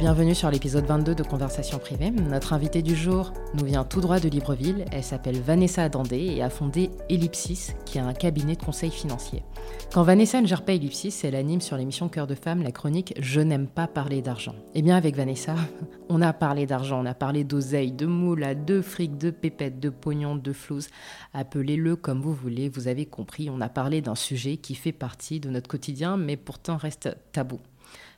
Bienvenue sur l'épisode 22 de Conversation privée. Notre invitée du jour nous vient tout droit de Libreville. Elle s'appelle Vanessa Dandé et a fondé Ellipsis, qui est un cabinet de conseil financier. Quand Vanessa ne gère pas Ellipsis, elle anime sur l'émission Cœur de femme la chronique Je n'aime pas parler d'argent. Eh bien, avec Vanessa, on a parlé d'argent, on a parlé d'oseille, de moula, de fric, de pépettes, de pognon, de flouze. Appelez-le comme vous voulez, vous avez compris, on a parlé d'un sujet qui fait partie de notre quotidien, mais pourtant reste tabou.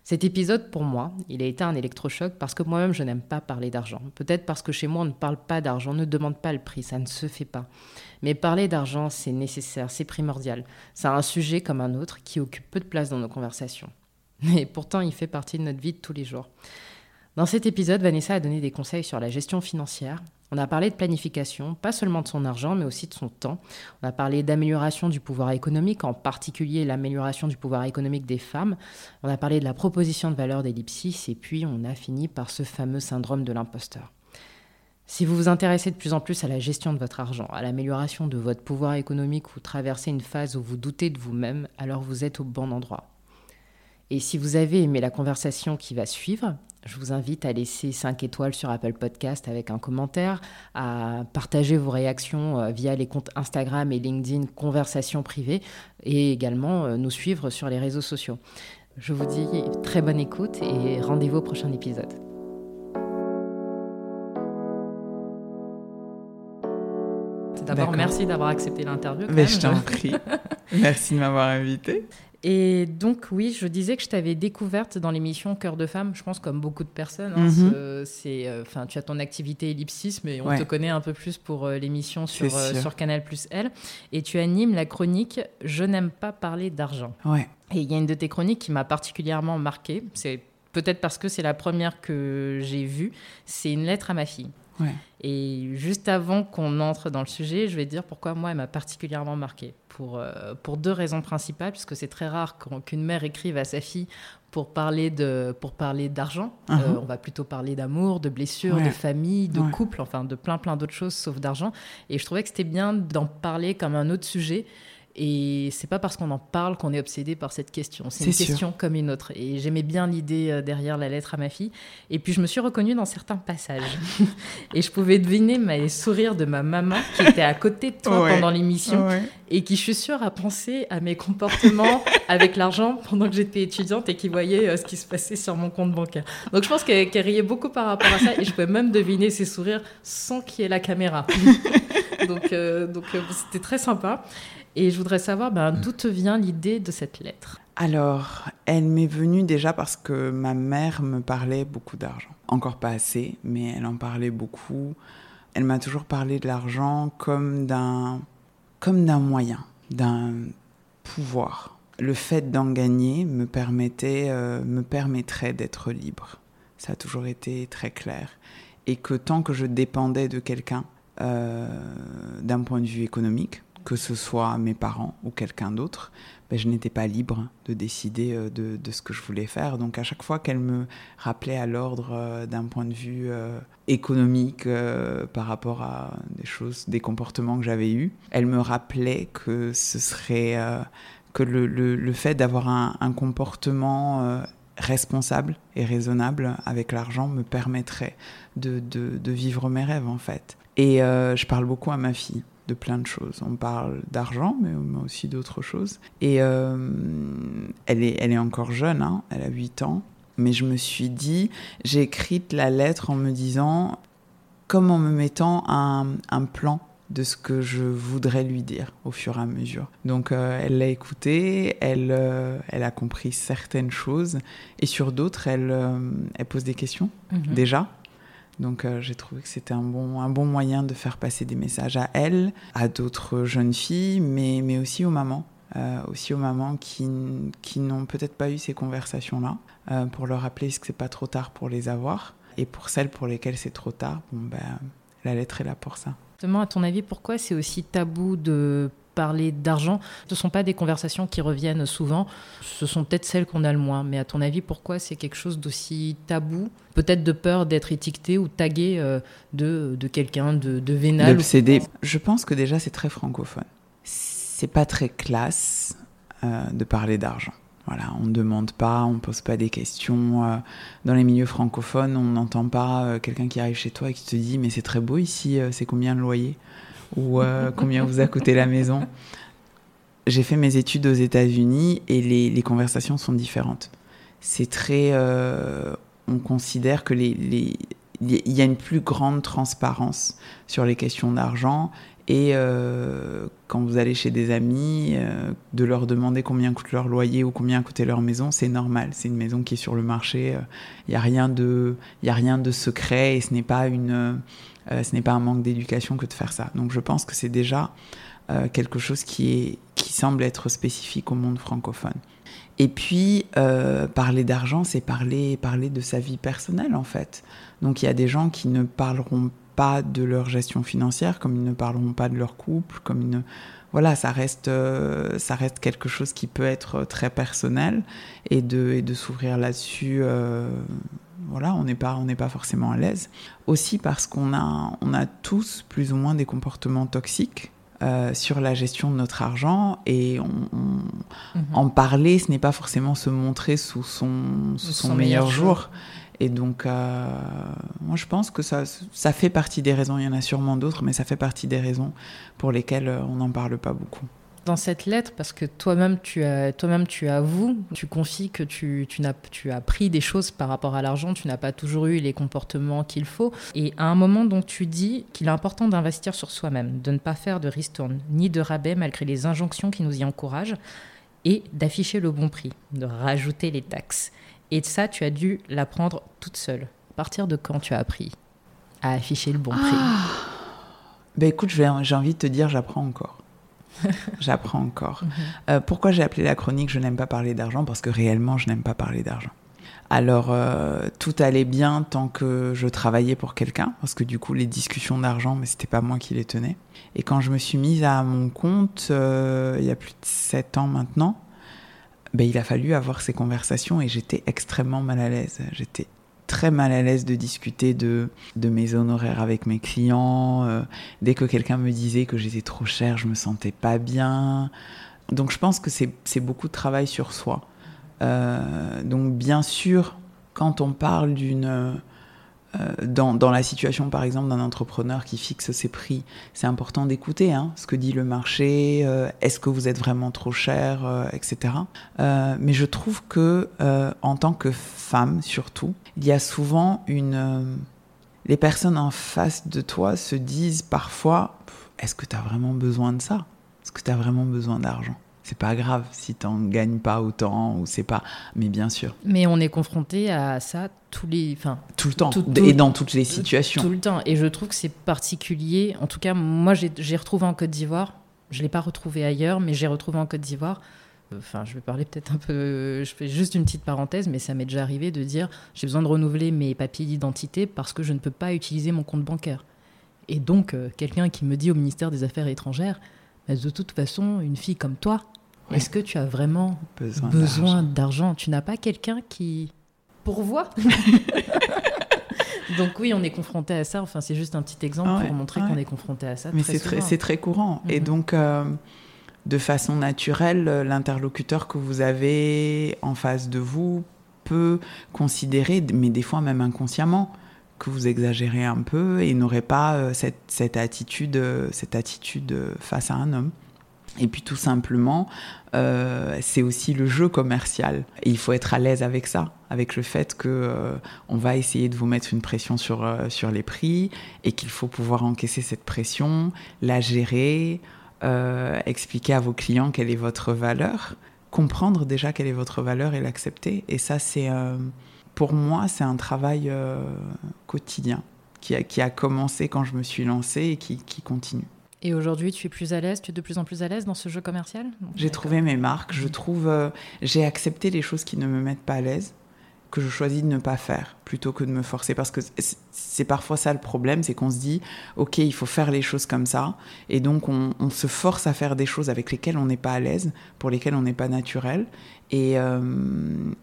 Cet épisode, pour moi, il a été un électrochoc parce que moi-même, je n'aime pas parler d'argent. Peut-être parce que chez moi, on ne parle pas d'argent, on ne demande pas le prix, ça ne se fait pas. Mais parler d'argent, c'est nécessaire, c'est primordial. C'est un sujet comme un autre qui occupe peu de place dans nos conversations. Mais pourtant, il fait partie de notre vie de tous les jours. Dans cet épisode, Vanessa a donné des conseils sur la gestion financière, on a parlé de planification, pas seulement de son argent, mais aussi de son temps. On a parlé d'amélioration du pouvoir économique, en particulier l'amélioration du pouvoir économique des femmes. On a parlé de la proposition de valeur d'ellipsis, et puis on a fini par ce fameux syndrome de l'imposteur. Si vous vous intéressez de plus en plus à la gestion de votre argent, à l'amélioration de votre pouvoir économique ou traversez une phase où vous doutez de vous-même, alors vous êtes au bon endroit. Et si vous avez aimé la conversation qui va suivre, je vous invite à laisser 5 étoiles sur Apple Podcast avec un commentaire, à partager vos réactions euh, via les comptes Instagram et LinkedIn Conversation privée et également euh, nous suivre sur les réseaux sociaux. Je vous dis très bonne écoute et rendez-vous au prochain épisode. D'abord, merci d'avoir accepté l'interview. Mais je t'en prie. merci de m'avoir invité. Et donc, oui, je disais que je t'avais découverte dans l'émission Cœur de femme, je pense comme beaucoup de personnes. Hein, mhm. c'est, euh, enfin, tu as ton activité ellipsis, mais on te connaît un peu plus pour euh, l'émission sur, euh, sur Canal Plus L. Et tu animes la chronique Je n'aime pas parler d'argent. Ouais. Et il y a une de tes chroniques qui m'a particulièrement marquée. C'est peut-être parce que c'est la première que j'ai vue. C'est une lettre à ma fille. Et juste avant qu'on entre dans le sujet, je vais dire pourquoi moi elle m'a particulièrement marquée. Pour, euh, pour deux raisons principales, puisque c'est très rare qu'une mère écrive à sa fille pour parler de pour parler d'argent. Uh-huh. Euh, on va plutôt parler d'amour, de blessures, de famille, de couple, enfin de plein plein d'autres choses sauf d'argent. Et je trouvais que c'était bien d'en parler comme un autre sujet et c'est pas parce qu'on en parle qu'on est obsédé par cette question. C'est une question comme une autre. Et j'aimais bien l'idée euh, derrière la lettre à ma fille. Et puis je me suis reconnue dans certains passages. et je pouvais deviner les sourires de ma maman qui était à côté de toi pendant l'émission et qui, je suis sûre, a pensé à mes comportements avec l'argent pendant que j'étais étudiante et qui voyait euh, ce qui se passait sur mon compte bancaire. Donc je pense qu'elle riait beaucoup par rapport à ça et je pouvais même deviner ses sourires sans qu'il y ait la caméra. donc euh, donc c'était très sympa. Et je voudrais savoir ben, d'où te vient l'idée de cette lettre? Alors, elle m'est venue déjà parce que ma mère me parlait beaucoup d'argent. Encore pas assez, mais elle en parlait beaucoup. Elle m'a toujours parlé de l'argent comme d'un comme d'un moyen, d'un pouvoir. Le fait d'en gagner me permettait euh, me permettrait d'être libre. Ça a toujours été très clair. Et que tant que je dépendais de quelqu'un euh, d'un point de vue économique, que ce soit mes parents ou quelqu'un d'autre, ben, je n'étais pas libre de décider euh, de, ce que je voulais faire. Donc à chaque fois qu'elle me rappelait à l'ordre euh, d'un point de vue euh, économique par rapport à des choses, des comportements que j'avais eus, elle me rappelait que ce serait que le, fait d'avoir un, comportement responsable et raisonnable avec l'argent me permettrait de, vivre mes rêves en fait. Et je parle beaucoup à ma fille de plein de choses. On parle d'argent, mais aussi d'autres choses. Et euh, elle, est, elle est encore jeune, hein, elle a 8 ans. Mais je me suis dit, j'ai écrit la lettre en me disant, comme en me mettant un, un, plan de ce que je voudrais lui dire au fur et à mesure. Donc euh, elle l'a écouté, elle, euh, elle a compris certaines choses, et sur d'autres, elle, elle pose des questions, mhm. déjà, donc euh, j'ai trouvé que c'était un bon, un bon moyen de faire passer des messages à elle, à d'autres jeunes filles, mais, mais aussi aux mamans. Euh, aussi aux mamans qui, qui n'ont peut-être pas eu ces conversations-là, euh, pour leur rappeler que c'est pas trop tard pour les avoir. Et pour celles pour lesquelles c'est trop tard, bon, ben, la lettre est là pour ça. Justement, à ton avis, pourquoi c'est aussi tabou de parler d'argent. Ce ne sont pas des conversations qui reviennent souvent, ce sont peut-être celles qu'on a le moins. Mais à ton avis, pourquoi c'est quelque chose d'aussi tabou Peut-être de peur d'être étiqueté ou tagué euh, de, de quelqu'un de, de vénal Je pense que déjà c'est très francophone. C'est pas très classe euh, de parler d'argent. Voilà, on ne demande pas, on ne pose pas des questions. Euh, dans les milieux francophones, on n'entend pas quelqu'un qui arrive chez toi et qui te dit mais c'est très beau ici, c'est combien le loyer? Ou euh, combien vous a coûté la maison. J'ai fait mes études aux États-Unis et les, conversations sont différentes. C'est très. Euh, on considère que les, les il y a une plus grande transparence sur les questions d'argent et euh, quand vous allez chez des amis, de leur demander combien coûte leur loyer ou combien coûtait leur maison, c'est normal. C'est une maison qui est sur le marché. Il n'y a a rien de secret et ce n'est pas une, euh, ce n'est pas un manque d'éducation que de faire ça. Donc je pense que c'est déjà euh, quelque chose qui, est, qui semble être spécifique au monde francophone. Et puis, euh, parler d'argent, c'est parler, parler de sa vie personnelle, en fait. Donc, il y a des gens qui ne parleront pas de leur gestion financière, comme ils ne parleront pas de leur couple, comme ils ne... Voilà, ça reste, ça reste quelque chose qui peut être très personnel et de, et de s'ouvrir là-dessus, voilà, on n'est pas, on n'est pas forcément à l'aise. Aussi parce qu'on a, on a tous plus ou moins des comportements toxiques. Euh, sur la gestion de notre argent et on, mhm. en parler, ce n'est pas forcément se montrer sous son, son, meilleur, jour. Et donc, euh, moi, je pense que ça, ça fait partie des raisons. Il y en a sûrement d'autres, mais ça fait partie des raisons pour lesquelles euh, on n'en parle pas beaucoup dans cette lettre, parce que toi-même tu, as, toi-même, tu avoues, tu confies que tu, tu, n'as, tu as pris des choses par rapport à l'argent, tu n'as pas toujours eu les comportements qu'il faut. Et à un moment, donc, tu dis qu'il est important d'investir sur soi-même, de ne pas faire de ristourne, ni de rabais malgré les injonctions qui nous y encouragent, et d'afficher le bon prix, de rajouter les taxes. Et ça, tu as dû l'apprendre toute seule. À partir de quand tu as appris à afficher le bon prix? Ah. ben écoute, j'ai envie de te dire, j'apprends encore. J'apprends encore. Mhm. Euh, pourquoi j'ai appelé la chronique Je n'aime pas parler d'argent Parce que réellement, je n'aime pas parler d'argent. Alors, euh, tout allait bien tant que je travaillais pour quelqu'un, parce que du coup, les discussions d'argent, mais c'était pas moi qui les tenais. Et quand je me suis mise à mon compte, euh, il y a plus de 7 ans maintenant, ben, il a fallu avoir ces conversations et j'étais extrêmement mal à l'aise. J'étais très mal à l'aise de discuter de, de mes honoraires avec mes clients. Euh, dès que quelqu'un me disait que j'étais trop cher, je me sentais pas bien. Donc je pense que c'est beaucoup de travail sur soi. Euh, donc bien sûr, quand on parle d'une dans, dans, la situation, par exemple, d'un entrepreneur qui fixe ses prix, c'est important d'écouter hein, ce que dit le marché, euh, est-ce que vous êtes vraiment trop cher, euh, etc. mais je trouve que, en tant que femme surtout, il y a souvent une... les personnes en face de toi se disent parfois, est-ce que tu as vraiment besoin de ça? Est-ce que tu as vraiment besoin d'argent? C'est pas grave si t'en gagnes pas autant ou c'est pas mais bien sûr. Mais on est confronté à ça tous les enfin tout le temps et dans toutes les situations. Tout le temps. Et je trouve que c'est particulier. En tout cas moi j'ai retrouvé en Côte d'Ivoire. Je l'ai pas retrouvé ailleurs mais j'ai retrouvé en Côte d'Ivoire. Enfin je vais parler peut-être un peu je fais juste une petite parenthèse mais ça m'est déjà arrivé de dire j'ai besoin de renouveler mes papiers d'identité parce que je ne peux pas utiliser mon compte bancaire. Et donc euh, quelqu'un qui me dit au ministère des Affaires étrangères de toute façon, une fille comme toi, est-ce que tu as vraiment besoin, d'argent Tu n'as pas quelqu'un qui pourvoit Donc oui, on est confronté à ça. Enfin, c'est juste un petit exemple pour montrer qu'on est confronté à ça. Mais c'est très, c'est très courant. Et mhm. donc, euh, de façon naturelle, l'interlocuteur que vous avez en face de vous peut considérer, mais des fois même inconsciemment, que vous exagérez un peu et n'aurait pas euh, cette, cette, attitude, euh, cette attitude face à un homme. Et puis tout simplement, euh, c'est aussi le jeu commercial. Et il faut être à l'aise avec ça, avec le fait que euh, on va essayer de vous mettre une pression sur, euh, sur les prix et qu'il faut pouvoir encaisser cette pression, la gérer, expliquer à vos clients quelle est votre valeur, comprendre déjà quelle est votre valeur et l'accepter. Et ça, c'est pour moi, c'est un travail quotidien qui a, qui a commencé quand je me suis lancée et qui, qui continue. Et aujourd'hui, tu es plus à l'aise, tu es de plus en plus à l'aise dans ce jeu commercial? J'ai trouvé mes marques, je trouve, euh, j'ai accepté les choses qui ne me mettent pas à l'aise que je choisis de ne pas faire plutôt que de me forcer. Parce que c'est parfois ça le problème, c'est qu'on se dit, OK, il faut faire les choses comme ça. Et donc, on, se force à faire des choses avec lesquelles on n'est pas à l'aise, pour lesquelles on n'est pas naturel. Et, euh,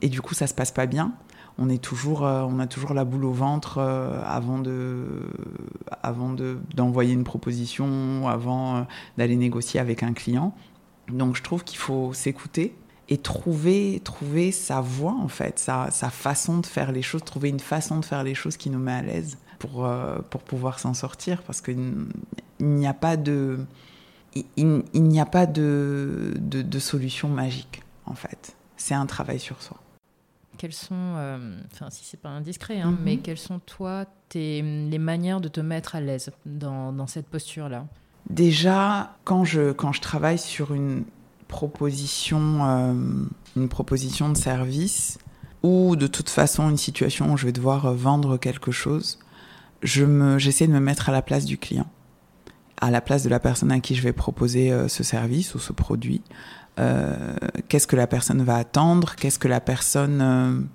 et, du coup, ça se passe pas bien. On, est toujours, euh, on a toujours la boule au ventre euh, avant de, avant d'envoyer une proposition, avant d'aller négocier avec un client. Donc, je trouve qu'il faut s'écouter et trouver, trouver sa voie, en fait, sa, sa, façon de faire les choses, trouver une façon de faire les choses qui nous met à l'aise pour, euh, pour pouvoir s'en sortir. Parce qu'il n'y a pas de. Il, n'y a pas de, de, solution magique, en fait. C'est un travail sur soi. Quelles sont, euh, enfin si c'est pas indiscret, hein, mais mhm. quelles sont toi tes, les manières de te mettre à l'aise dans, dans cette posture-là? Déjà, quand je, quand je travaille sur une, proposition, euh, une proposition de service ou de toute façon une situation où je vais devoir vendre quelque chose, je me, j'essaie de me mettre à la place du client, à la place de la personne à qui je vais proposer euh, ce service ou ce produit. Euh, qu'est-ce que la personne va attendre? Qu'est-ce que la personne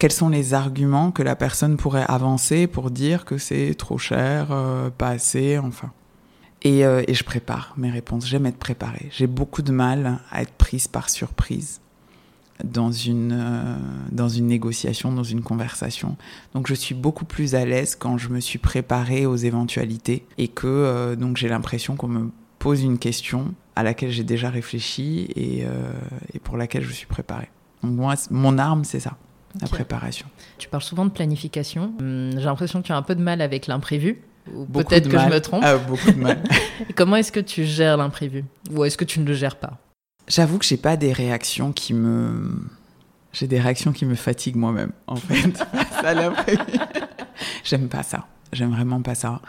quels sont les arguments que la personne pourrait avancer pour dire que c'est trop cher, pas assez, enfin? Euh, et, je prépare mes réponses. J'aime être préparée. J'ai beaucoup de mal à être prise par surprise dans une, euh, dans une négociation, dans une conversation. Donc je suis beaucoup plus à l'aise quand je me suis préparée aux éventualités et que euh, donc j'ai l'impression qu'on me pose une question à laquelle j'ai déjà réfléchi et, et, pour laquelle je suis préparée. Donc moi, mon arme, c'est ça, la préparation. Tu parles souvent de planification. Hum, j'ai l'impression que tu as un peu de mal avec l'imprévu. Peut-être que je me trompe. Ah, beaucoup de mal. comment est-ce que tu gères l'imprévu? Ou est-ce que tu ne le gères pas? J'avoue que j'ai pas des réactions qui me. J'ai des réactions qui me fatiguent moi-même, en fait, à l'imprévu. J'aime pas ça. J'aime vraiment pas ça.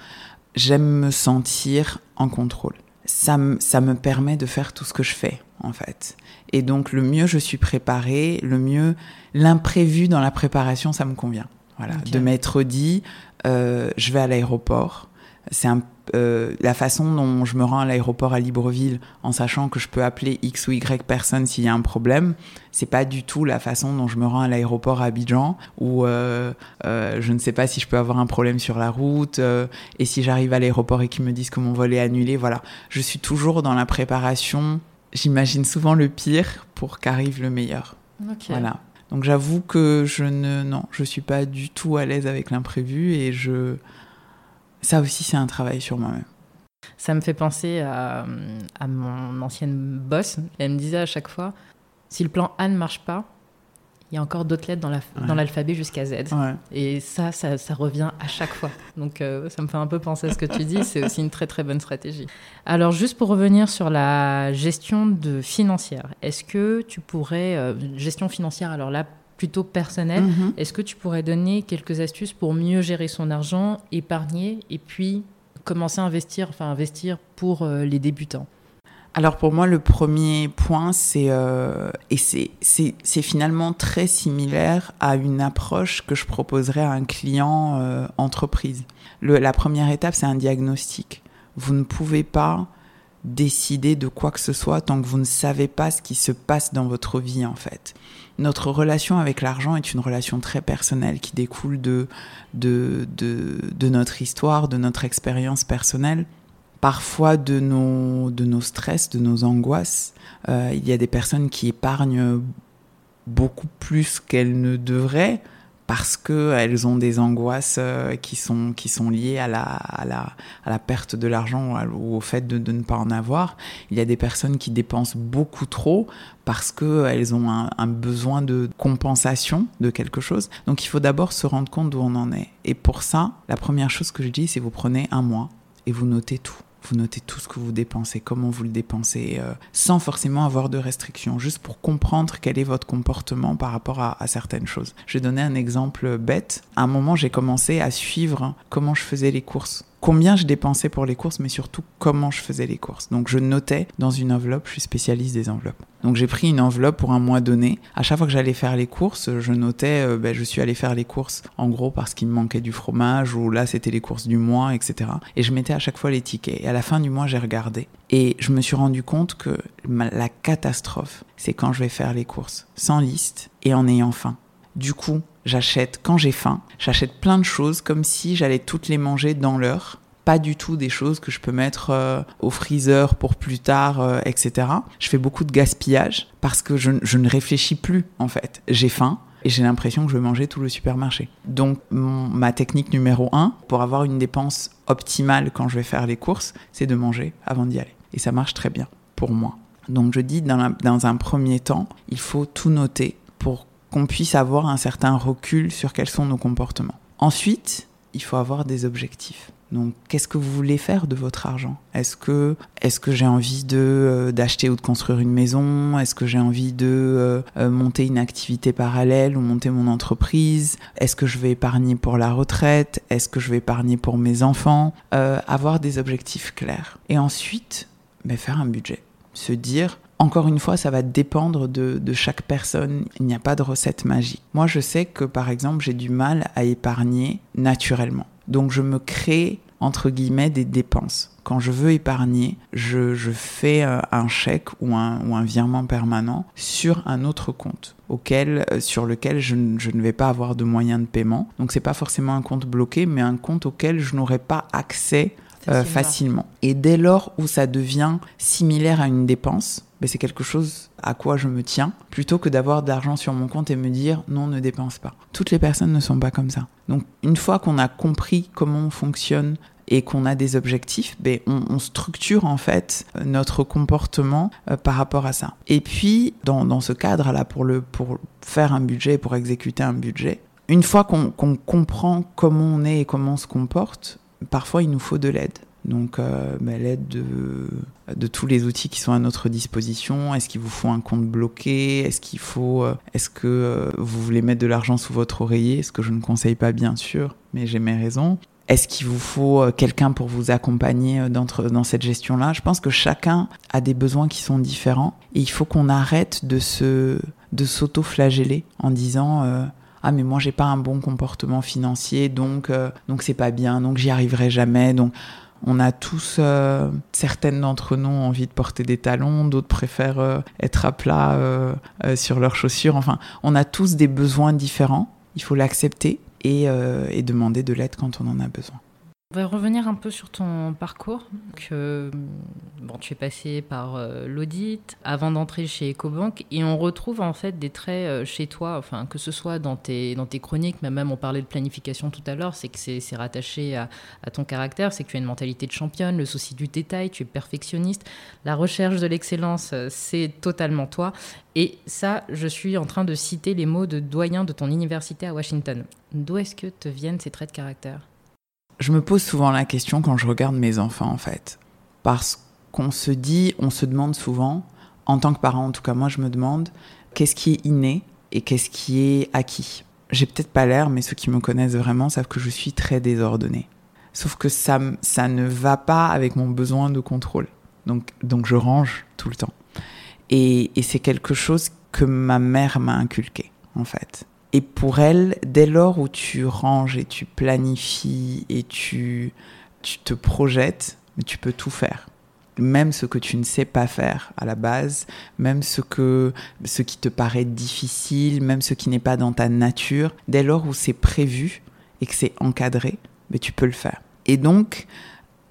J'aime me sentir en contrôle. Ça, ça me permet de faire tout ce que je fais, en fait. Et donc, le mieux je suis préparée, le mieux l'imprévu dans la préparation, ça me convient. Voilà, de m'être dit, euh, je vais à l'aéroport. C'est euh, la façon dont je me rends à l'aéroport à Libreville en sachant que je peux appeler X ou Y personne s'il y a un problème. C'est pas du tout la façon dont je me rends à l'aéroport à Abidjan où euh, je ne sais pas si je peux avoir un problème sur la route et si j'arrive à l'aéroport et qu'ils me disent que mon vol est annulé. Voilà, je suis toujours dans la préparation. J'imagine souvent le pire pour qu'arrive le meilleur. Voilà. Donc j'avoue que je ne non, je suis pas du tout à l'aise avec l'imprévu et je ça aussi c'est un travail sur moi-même. Ça me fait penser à, à, mon ancienne boss. Elle me disait à chaque fois si le plan A ne marche pas, il y a encore d'autres lettres dans l'alphabet jusqu'à Z. Et ça, ça, revient à chaque fois. Donc euh, ça me fait un peu penser à ce que tu dis. C'est aussi une très très bonne stratégie. Alors juste pour revenir sur la gestion de financière, est-ce que tu pourrais, euh, gestion financière, alors là plutôt personnelle, mm-hmm. est-ce que tu pourrais donner quelques astuces pour mieux gérer son argent, épargner et puis commencer à investir, enfin investir pour euh, les débutants? Alors pour moi, le premier point, c'est euh, et c'est finalement très similaire à une approche que je proposerais à un client euh, entreprise. Le, la première étape, c'est un diagnostic. Vous ne pouvez pas décider de quoi que ce soit tant que vous ne savez pas ce qui se passe dans votre vie en fait. Notre relation avec l'argent est une relation très personnelle qui découle de, de, de, notre histoire, de notre expérience personnelle parfois de nos, de nos stress, de nos angoisses. Euh, il y a des personnes qui épargnent beaucoup plus qu'elles ne devraient parce qu'elles ont des angoisses euh, qui sont, qui sont liées à la, à la, à la perte de l'argent ou au fait de, de, ne pas en avoir. Il y a des personnes qui dépensent beaucoup trop parce qu'elles ont un, un, besoin de compensation de quelque chose. Donc il faut d'abord se rendre compte d'où on en est. Et pour ça, la première chose que je dis, c'est vous prenez un mois et vous notez tout vous notez tout ce que vous dépensez, comment vous le dépensez, euh, sans forcément avoir de restrictions, juste pour comprendre quel est votre comportement par rapport à, à, certaines choses. Je vais donner un exemple bête. À un moment, j'ai commencé à suivre comment je faisais les courses combien je dépensais pour les courses, mais surtout comment je faisais les courses. Donc je notais dans une enveloppe, je suis spécialiste des enveloppes. Donc j'ai pris une enveloppe pour un mois donné. À chaque fois que j'allais faire les courses, je notais, euh, ben, je suis allé faire les courses en gros parce qu'il me manquait du fromage ou là c'était les courses du mois, etc. Et je mettais à chaque fois les tickets. Et à la fin du mois, j'ai regardé. Et je me suis rendu compte que la catastrophe, c'est quand je vais faire les courses sans liste et en ayant faim Du coup, j'achète quand j'ai faim, j'achète plein de choses comme si j'allais toutes les manger dans l'heure pas du tout des choses que je peux mettre euh, au freezer pour plus tard, euh, etc. Je fais beaucoup de gaspillage parce que je, ne réfléchis plus en fait. J'ai faim et j'ai l'impression que je vais manger tout le supermarché. Donc ma technique numéro un pour avoir une dépense optimale quand je vais faire les courses, c'est de manger avant d'y aller. Et ça marche très bien pour moi. Donc je dis dans, un premier temps, il faut tout noter qu'on puisse avoir un certain recul sur quels sont nos comportements. Ensuite, il faut avoir des objectifs. Donc, qu'est-ce que vous voulez faire de votre argent? Est-ce que, est que j'ai envie de euh, d'acheter ou de construire une maison? Est-ce que j'ai envie de euh, euh, monter une activité parallèle ou monter mon entreprise? Est-ce que je vais épargner pour la retraite? Est-ce que je vais épargner pour mes enfants? Avoir des objectifs clairs. Et ensuite, ben, faire un budget. Se dire, encore une fois, ça va dépendre de, de chaque personne. Il n'y a pas de recette magique. Moi, je sais que, par exemple, j'ai du mal à épargner naturellement. Donc je me crée entre guillemets des dépenses. Quand je veux épargner, je, fais euh, un chèque ou un, ou un, virement permanent sur un autre compte auquel, euh, sur lequel je, ne vais pas avoir de moyens de paiement. Donc c'est pas forcément un compte bloqué, mais un compte auquel je n'aurai pas accès euh, facilement. Et dès lors où ça devient similaire à une dépense, ben c'est quelque chose à quoi je me tiens, plutôt que d'avoir de l'argent sur mon compte et me dire non, ne dépense pas. Toutes les personnes ne sont pas comme ça. Donc une fois qu'on a compris comment on fonctionne et qu'on a des objectifs, ben, on, structure en fait notre comportement euh, par rapport à ça. Et puis, dans, dans ce cadre-là, pour, le, pour faire un budget, pour exécuter un budget, une fois qu'on comprend comment on est et comment on se comporte, parfois il nous faut de l'aide. Donc euh, l'aide de, tous les outils qui sont à notre disposition. Est-ce qu'il vous faut un compte bloqué? Est-ce qu'il faut euh, Est-ce que euh, vous voulez mettre de l'argent sous votre oreiller? Ce que je ne conseille pas bien sûr, mais j'ai mes raisons. Est-ce qu'il vous faut quelqu'un pour vous accompagner dans, dans cette gestion-là? Je pense que chacun a des besoins qui sont différents et il faut qu'on arrête de se de s'auto-flageller en disant ah mais moi j'ai pas un bon comportement financier donc euh, donc c'est pas bien donc j'y arriverai jamais donc on a tous, euh, certaines d'entre nous ont envie de porter des talons, d'autres préfèrent euh, être à plat sur leurs chaussures. Enfin, on a tous des besoins différents. Il faut l'accepter et demander de l'aide quand on en a besoin. On va revenir un peu sur ton parcours. Que, bon, tu es passé par euh, l'audit avant d'entrer chez EcoBank et on retrouve en fait des traits euh, chez toi, enfin, que ce soit dans tes, dans tes chroniques, mais même on parlait de planification tout à l'heure, c'est que c'est rattaché à, à, ton caractère, c'est que tu as une mentalité de championne, le souci du détail, tu es perfectionniste, la recherche de l'excellence, euh, c'est totalement toi. Et ça, je suis en train de citer les mots de doyen de ton université à Washington. D'où est-ce que te viennent ces traits de caractère? Je me pose souvent la question quand je regarde mes enfants, en fait. Parce qu'on se dit, on se demande souvent, en tant que parent, en tout cas moi je me demande, qu'est-ce qui est inné et qu'est-ce qui est acquis? J'ai peut-être pas l'air, mais ceux qui me connaissent vraiment savent que je suis très désordonnée. Sauf que ça, ça ne va pas avec mon besoin de contrôle. Donc, donc je range tout le temps. Et, et c'est quelque chose que ma mère m'a inculqué, en fait. Et pour elle, dès lors où tu ranges et tu planifies et tu, tu te projettes, tu peux tout faire. Même ce que tu ne sais pas faire à la base, même ce, que, ce qui te paraît difficile, même ce qui n'est pas dans ta nature, dès lors où c'est prévu et que c'est encadré, mais tu peux le faire. Et donc,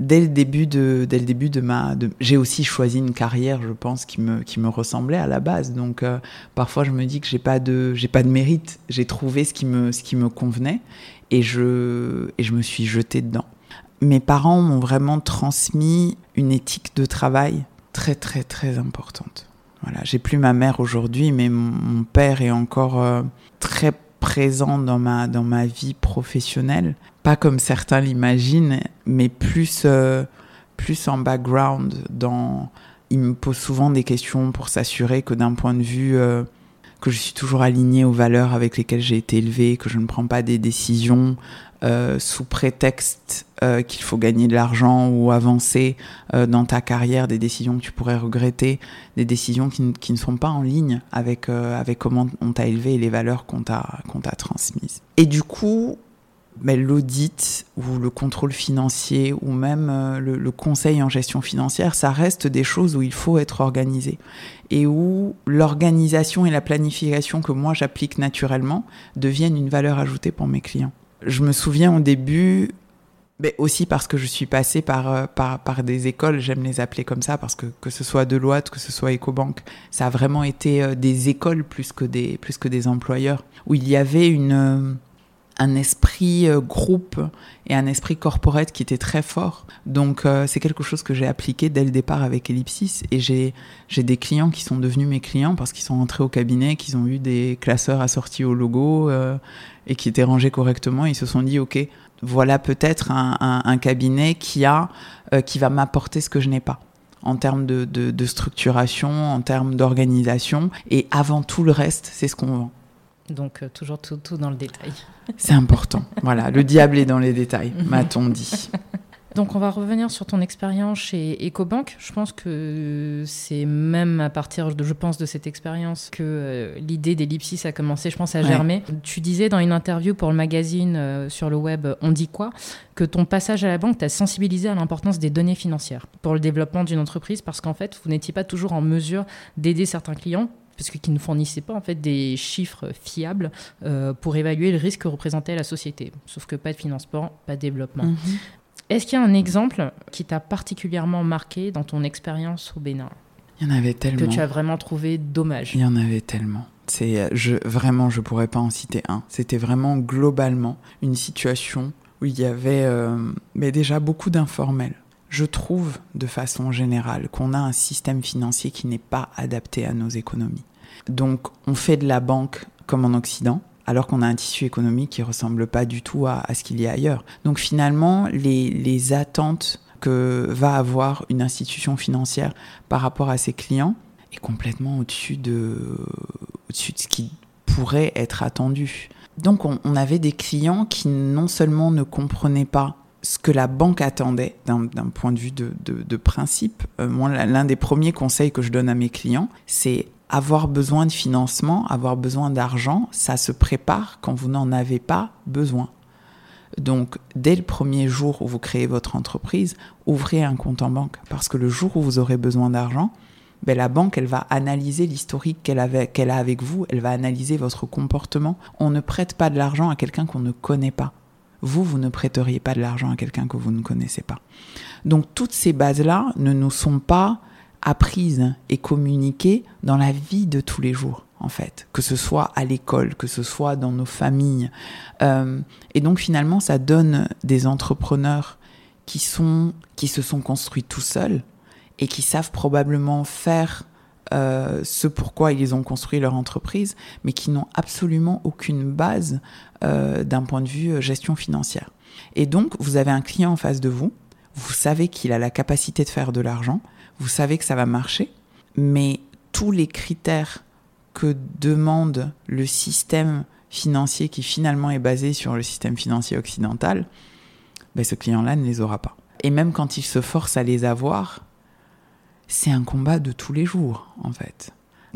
dès le début de, dès le début de ma, j'ai aussi choisi une carrière, je pense, qui me, qui me ressemblait à la base. Donc euh, parfois je me dis que j'ai pas de, j'ai pas de mérite. J'ai trouvé ce qui me, ce qui me convenait et je, et je me suis jetée dedans. Mes parents m'ont vraiment transmis une éthique de travail très très très importante. Voilà, j'ai plus ma mère aujourd'hui, mais mon, père est encore euh, très présent dans ma, dans ma vie professionnelle. Pas comme certains l'imaginent, mais plus, euh, plus en background. Dans... Il me pose souvent des questions pour s'assurer que d'un point de vue euh, que je suis toujours aligné aux valeurs avec lesquelles j'ai été élevé, que je ne prends pas des décisions euh, sous prétexte euh, qu'il faut gagner de l'argent ou avancer euh, dans ta carrière, des décisions que tu pourrais regretter, des décisions qui, ne sont pas en ligne avec, avec comment on t'a élevé et les valeurs qu'on t'a t'a transmises. Et du coup, ben, l'audit ou le contrôle financier ou même euh, le, conseil en gestion financière, ça reste des choses où il faut être organisé et où l'organisation et la planification que moi j'applique naturellement deviennent une valeur ajoutée pour mes clients. Je me souviens au début, mais aussi parce que je suis passée par, euh, par, par des écoles, j'aime les appeler comme ça, parce que que ce soit Deloitte, que ce soit EcoBank, ça a vraiment été euh, des écoles plus que des, plus que des employeurs, où il y avait une, un esprit groupe et un esprit corporate qui était très fort. Donc c'est quelque chose que j'ai appliqué dès le départ avec Ellipsis, et j'ai des clients qui sont devenus mes clients parce qu'ils sont entrés au cabinet, qu'ils ont eu des classeurs assortis au logo et qui étaient rangés correctement, ils se sont dit, OK, voilà peut-être un, cabinet qui, a, euh, qui va m'apporter ce que je n'ai pas en termes de, structuration, en termes d'organisation. Et avant tout le reste, c'est ce qu'on vend. Donc euh, toujours tout, tout dans le détail. C'est important. voilà, le diable est dans les détails, m'a-t-on dit. Donc on va revenir sur ton expérience chez EcoBank. Je pense que c'est même à partir, de, je pense, de cette expérience que euh, l'idée d'Ellipsis a commencé, je pense, à germer. Tu disais dans une interview pour le magazine euh, sur le web On dit quoi? que ton passage à la banque t'a sensibilisé à l'importance des données financières pour le développement d'une entreprise parce qu'en fait, vous n'étiez pas toujours en mesure d'aider certains clients parce qu'ils ne fournissaient pas en fait des chiffres fiables euh, pour évaluer le risque que représentait la société. Sauf que pas de financement, pas de développement. Mhm. Est-ce qu'il y a un exemple qui t'a particulièrement marqué dans ton expérience au Bénin? Il y en avait tellement. Que tu as vraiment trouvé dommage Il y en avait tellement. C'est, je, vraiment, je pourrais pas en citer un. C'était vraiment globalement une situation où il y avait euh, mais déjà beaucoup d'informels. Je trouve de façon générale qu'on a un système financier qui n'est pas adapté à nos économies. Donc on fait de la banque comme en Occident, alors qu'on a un tissu économique qui ressemble pas du tout à, ce qu'il y a ailleurs. Donc finalement, les, attentes que va avoir une institution financière par rapport à ses clients est complètement au-dessus de, au-dessus de ce qui pourrait être attendu. Donc on, avait des clients qui non seulement ne comprenaient pas ce que la banque attendait d'un point de vue de, principe. Euh, moi, l'un des premiers conseils que je donne à mes clients, c'est avoir besoin de financement, avoir besoin d'argent, ça se prépare quand vous n'en avez pas besoin. Donc, dès le premier jour où vous créez votre entreprise, ouvrez un compte en banque. Parce que le jour où vous aurez besoin d'argent, ben, la banque, elle va analyser l'historique qu'elle a avec vous, elle va analyser votre comportement. On ne prête pas de l'argent à quelqu'un qu'on ne connaît pas. Vous, vous ne prêteriez pas de l'argent à quelqu'un que vous ne connaissez pas. Donc, toutes ces bases-là ne nous sont pas apprises et communiquées dans la vie de tous les jours, en fait, que ce soit à l'école, que ce soit dans nos familles. Euh, et donc finalement, ça donne des entrepreneurs qui, sont, qui se sont construits tout seuls et qui savent probablement faire euh, ce pourquoi ils ont construit leur entreprise, mais qui n'ont absolument aucune base euh, d'un point de vue gestion financière. Et donc, vous avez un client en face de vous, vous savez qu'il a la capacité de faire de l'argent, vous savez que ça va marcher, mais tous les critères que demande le système financier qui finalement est basé sur le système financier occidental, ben ce client-là ne les aura pas. Et même quand il se force à les avoir, c'est un combat de tous les jours, en fait.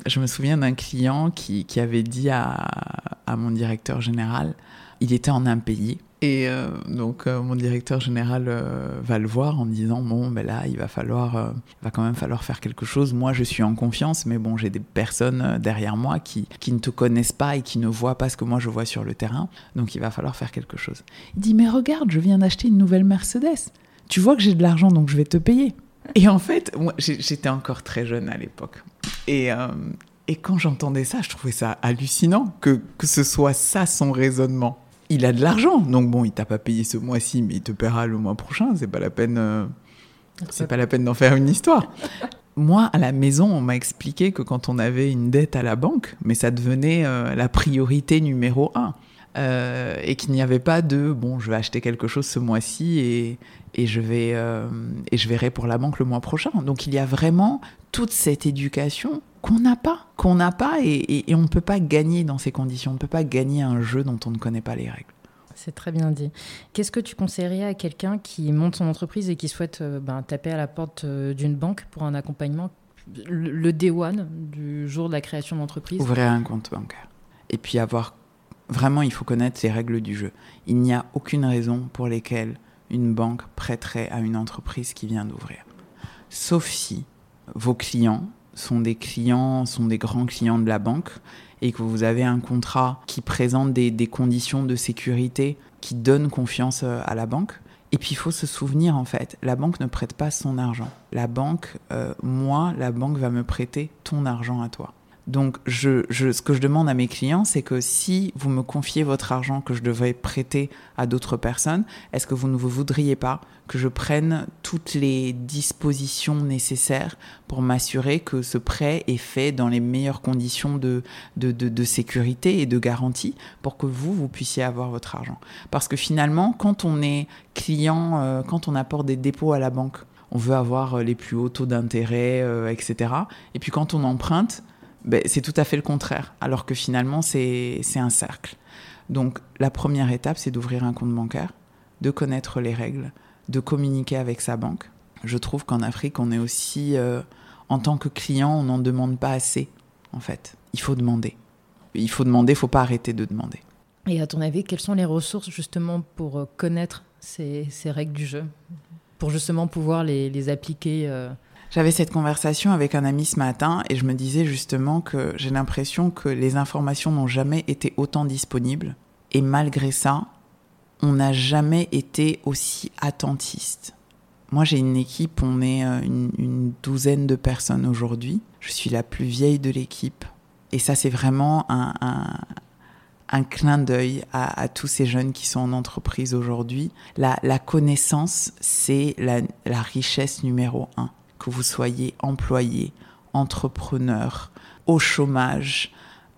Je me souviens d'un client qui, qui avait dit à, à, mon directeur général, il était en impayé, et euh, donc euh, mon directeur général euh, va le voir en disant bon ben là il va falloir va quand même falloir faire quelque chose. Moi je suis en confiance mais bon j'ai des personnes derrière moi qui qui ne te connaissent pas et qui ne voient pas ce que moi je vois sur le terrain. Donc il va falloir faire quelque chose. Il dit mais regarde je viens d'acheter une nouvelle Mercedes. Tu vois que j'ai de l'argent donc je vais te payer. Et en fait moi j'étais encore très jeune à l'époque et et quand j'entendais ça, je trouvais ça hallucinant que, que ce soit ça son raisonnement il a de l'argent. Donc bon, il t'a pas payé ce mois-ci, mais il te paiera le mois prochain. C'est pas la peine. Euh, c'est pas la peine d'en faire une histoire. Moi, à la maison, on m'a expliqué que quand on avait une dette à la banque, mais ça devenait euh, la priorité numéro un. Euh, et qu'il n'y avait pas de bon, je vais acheter quelque chose ce mois-ci et, et, je vais, et je verrai pour la banque le mois prochain. Donc il y a vraiment toute cette éducation qu'on n'a pas, qu'on n'a pas, et, on ne peut pas gagner dans ces conditions. On ne peut pas gagner un jeu dont on ne connaît pas les règles. C'est très bien dit. Qu'est-ce que tu conseillerais à quelqu'un qui monte son entreprise et qui souhaite euh, ben, taper à la porte euh, d'une banque pour un accompagnement le day one du jour de la création d'entreprise? Ouvrir un compte bancaire. Et puis avoir vraiment, il faut connaître les règles du jeu. Il n'y a aucune raison pour lesquelles une banque prêterait à une entreprise qui vient d'ouvrir. Sauf si vos clients sont des clients, sont des grands clients de la banque et que vous avez un contrat qui présente des, des conditions de sécurité qui donnent confiance euh, à la banque. Et puis il faut se souvenir en fait, la banque ne prête pas son argent. La banque, euh, moi, la banque va me prêter ton argent à toi. Donc, je, ce que je demande à mes clients, c'est que si vous me confiez votre argent que je devrais prêter à d'autres personnes, est-ce que vous ne vous voudriez pas que je prenne toutes les dispositions nécessaires pour m'assurer que ce prêt est fait dans les meilleures conditions de, de, sécurité et de garantie pour que vous, vous puissiez avoir votre argent? Parce que finalement, quand on est client, euh, quand on apporte des dépôts à la banque, on veut avoir les plus hauts taux d'intérêt, euh, etc. Et puis quand on emprunte, ben, c'est tout à fait le contraire, alors que finalement, c'est un cercle. Donc, la première étape, c'est d'ouvrir un compte bancaire, de connaître les règles, de communiquer avec sa banque. Je trouve qu'en Afrique, on est aussi, euh, en tant que client, on n'en demande pas assez, en fait. Il faut demander. Il faut demander, il faut pas arrêter de demander. Et à ton avis, quelles sont les ressources justement pour euh, connaître ces, règles du jeu? Pour justement pouvoir les, appliquer euh, j'avais cette conversation avec un ami ce matin et je me disais justement que j'ai l'impression que les informations n'ont jamais été autant disponibles et malgré ça, on n'a jamais été aussi attentiste. Moi, j'ai une équipe, on est euh, une, douzaine de personnes aujourd'hui. Je suis la plus vieille de l'équipe. Et ça, c'est vraiment un, clin d'œil à, tous ces jeunes qui sont en entreprise aujourd'hui. La, connaissance, c'est la richesse numéro un que vous soyez employé, entrepreneur, au chômage,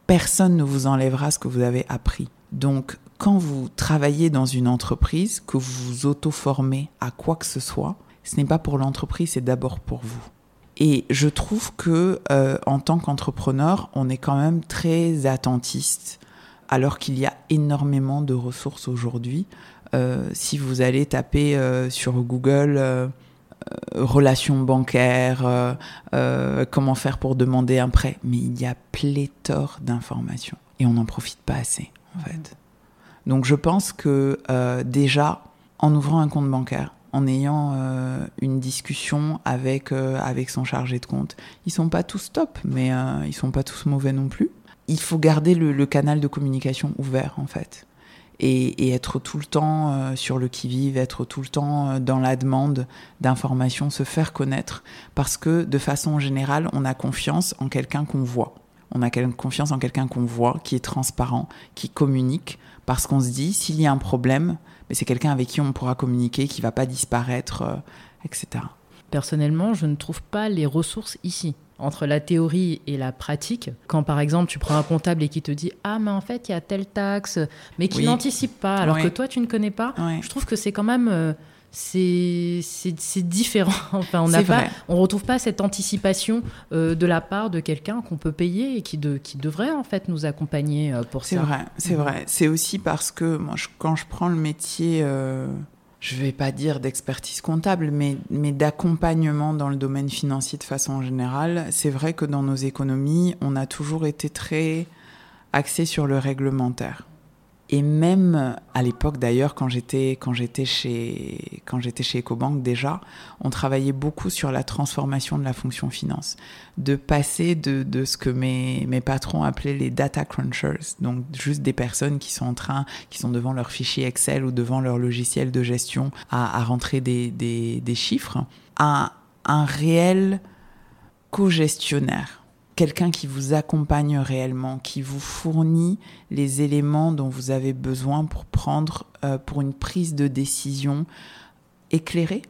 personne ne vous enlèvera ce que vous avez appris. Donc, quand vous travaillez dans une entreprise, que vous vous auto-formez à quoi que ce soit, ce n'est pas pour l'entreprise, c'est d'abord pour vous. Et je trouve que euh, en tant qu'entrepreneur, on est quand même très attentiste, alors qu'il y a énormément de ressources aujourd'hui. Euh, si vous allez taper euh, sur Google relations bancaires, euh, euh, comment faire pour demander un prêt. Mais il y a pléthore d'informations et on n'en profite pas assez, en fait. Donc je pense que déjà, en ouvrant un compte bancaire, en ayant une discussion avec, avec son chargé de compte, ils sont pas tous top, mais ils sont pas tous mauvais non plus. Il faut garder le canal de communication ouvert, en fait et, être tout le temps euh, sur le qui-vive, être tout le temps euh, dans la demande d'informations, se faire connaître, parce que de façon générale, on a confiance en quelqu'un qu'on voit. On a confiance en quelqu'un qu'on voit, qui est transparent, qui communique, parce qu'on se dit, s'il y a un problème, mais c'est quelqu'un avec qui on pourra communiquer, qui va pas disparaître, euh, etc. Personnellement, je ne trouve pas les ressources ici entre la théorie et la pratique. Quand par exemple tu prends un comptable et qui te dit ah mais en fait il y a telle taxe, mais qui n'anticipe pas, alors que toi tu ne connais pas, je trouve que c'est quand même euh, c'est différent. enfin, on n'a pas, on retrouve pas cette anticipation euh, de la part de quelqu'un qu'on peut payer et qui, de, qui devrait en fait nous accompagner euh, pour ça. C'est vrai, c'est vrai. C'est aussi parce que moi, quand je prends le métier je ne vais pas dire d'expertise comptable, mais, mais d'accompagnement dans le domaine financier de façon générale, c'est vrai que dans nos économies, on a toujours été très axé sur le réglementaire. Et même à l'époque d'ailleurs, quand j'étais chez chez EcoBank déjà, on travaillait beaucoup sur la transformation de la fonction finance, de passer de, de ce que mes, mes patrons appelaient les data crunchers, donc juste des personnes qui sont en train, qui sont devant leur fichier Excel ou devant leur logiciel de gestion à, à rentrer des, des chiffres, à un réel co-gestionnaire quelqu'un qui vous accompagne réellement, qui vous fournit les éléments dont vous avez besoin pour prendre, euh, pour une prise de décision éclairée,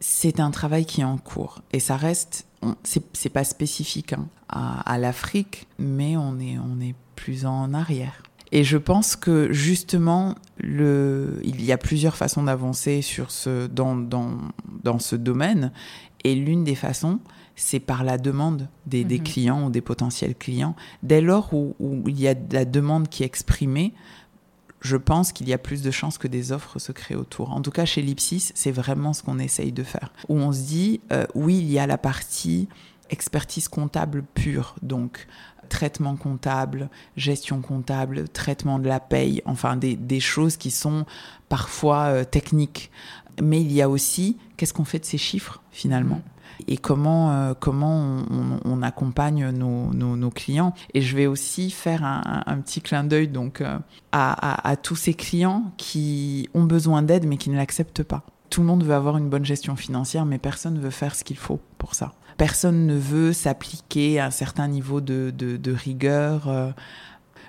c'est un travail qui est en cours. Et ça reste, c'est pas spécifique hein, à, l'Afrique, mais on est, on est plus en arrière. Et je pense que justement, le, il y a plusieurs façons d'avancer dans, dans, dans ce domaine. Et l'une des façons, c'est par la demande des, mhm. clients ou des potentiels clients. Dès lors où, il y a de la demande qui est exprimée, je pense qu'il y a plus de chances que des offres se créent autour. En tout cas, chez Lipsis, c'est vraiment ce qu'on essaye de faire. Où on se dit, euh, oui, il y a la partie expertise comptable pure, donc traitement comptable, gestion comptable, traitement de la paye, enfin des, des choses qui sont parfois euh, techniques. Mais il y a aussi qu'est-ce qu'on fait de ces chiffres finalement? Et comment, euh, comment on, accompagne nos, clients. Et je vais aussi faire un, petit clin d'œil donc euh, à, tous ces clients qui ont besoin d'aide mais qui ne l'acceptent pas. Tout le monde veut avoir une bonne gestion financière, mais personne ne veut faire ce qu'il faut pour ça. Personne ne veut s'appliquer à un certain niveau de, de, de rigueur. Euh,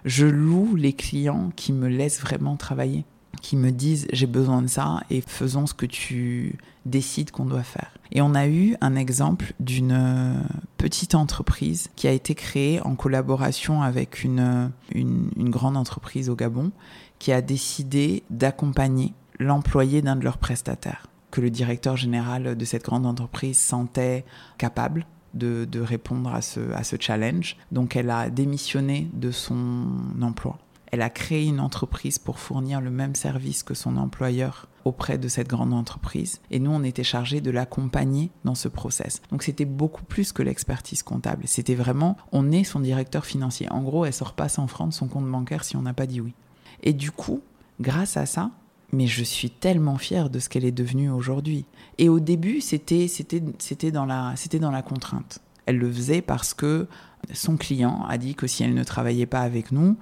je loue les clients qui me laissent vraiment travailler, qui me disent j'ai besoin de ça et faisons ce que tu décides qu'on doit faire. Et on a eu un exemple d'une petite entreprise qui a été créée en collaboration avec une, une, une grande entreprise au Gabon qui a décidé d'accompagner l'employé d'un de leurs prestataires que le directeur général de cette grande entreprise sentait capable de, de répondre à ce, à ce challenge. Donc elle a démissionné de son emploi. Elle a créé une entreprise pour fournir le même service que son employeur auprès de cette grande entreprise. Et nous, on était chargés de l'accompagner dans ce process. Donc c'était beaucoup plus que l'expertise comptable. C'était vraiment, on est son directeur financier. En gros, elle sort pas sans francs de son compte bancaire si on n'a pas dit oui. Et du coup, grâce à ça, mais je suis tellement fière de ce qu'elle est devenue aujourd'hui. Et au début, c'était c'était c'était dans la c'était dans la contrainte. Elle le faisait parce que son client a dit que si elle ne travaillait pas avec nous,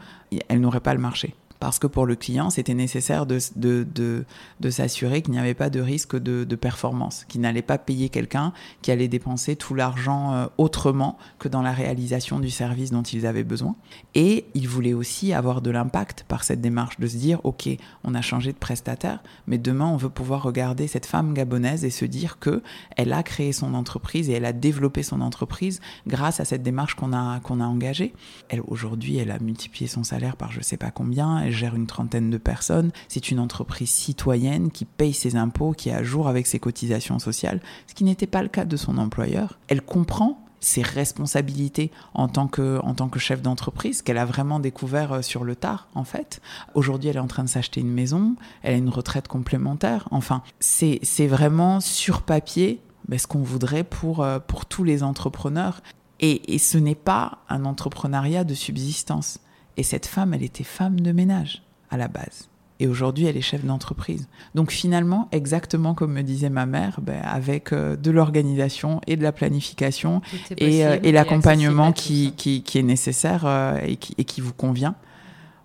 elle n'aurait pas le marché parce que pour le client, c'était nécessaire de, de, de, de s'assurer qu'il n'y avait pas de risque de, de performance, qu'il n'allait pas payer quelqu'un qui allait dépenser tout l'argent euh, autrement que dans la réalisation du service dont ils avaient besoin. Et il voulait aussi avoir de l'impact par cette démarche, de se dire, OK, on a changé de prestataire, mais demain, on veut pouvoir regarder cette femme gabonaise et se dire que elle a créé son entreprise et elle a développé son entreprise grâce à cette démarche qu'on a, qu'on a engagée. Elle, aujourd'hui, elle a multiplié son salaire par je sais pas combien, gère une trentaine de personnes. C'est une entreprise citoyenne qui paye ses impôts, qui est à jour avec ses cotisations sociales, ce qui n'était pas le cas de son employeur. Elle comprend ses responsabilités en tant que, en tant que chef d'entreprise, qu'elle a vraiment découvert sur le tard, en fait. Aujourd'hui, elle est en train de s'acheter une maison, elle a une retraite complémentaire. Enfin, c'est vraiment sur papier ben, ce qu'on voudrait pour, pour tous les entrepreneurs. Et, et ce n'est pas un entrepreneuriat de subsistance. Et cette femme, elle était femme de ménage à la base. Et aujourd'hui, elle est chef d'entreprise. Donc finalement, exactement comme me disait ma mère, ben, avec euh, de l'organisation et de la planification et, euh, et l'accompagnement qui, qui, qui, est nécessaire euh, et, qui, et qui vous convient,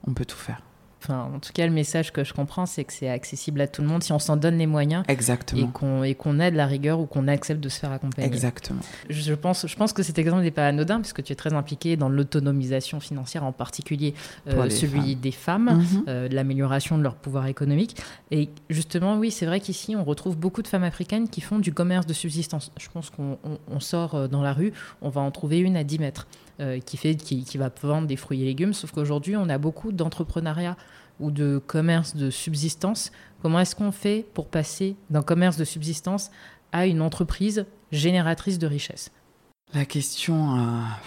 on peut tout faire. Enfin, en tout cas, le message que je comprends, c'est que c'est accessible à tout le monde si on s'en donne les moyens. Exactement. Et qu'on et qu'on aide la rigueur ou qu'on accepte de se faire accompagner. Exactement. Je pense, je pense que cet exemple n'est pas anodin, puisque tu es très impliqué dans l'autonomisation financière, en particulier euh, celui femmes. des femmes, mm -hmm. euh, l'amélioration de leur pouvoir économique. Et justement, oui, c'est vrai qu'ici, on retrouve beaucoup de femmes africaines qui font du commerce de subsistance. Je pense qu'on on, on sort euh, dans la rue, on va en trouver une à 10 mètres. Euh, qui, fait, qui, va vendre des fruits et légumes. Sauf qu'aujourd'hui, on a beaucoup d'entrepreneuriat ou de commerce de subsistance. Comment est-ce qu'on fait pour passer d'un commerce de subsistance à une entreprise génératrice de richesse La question à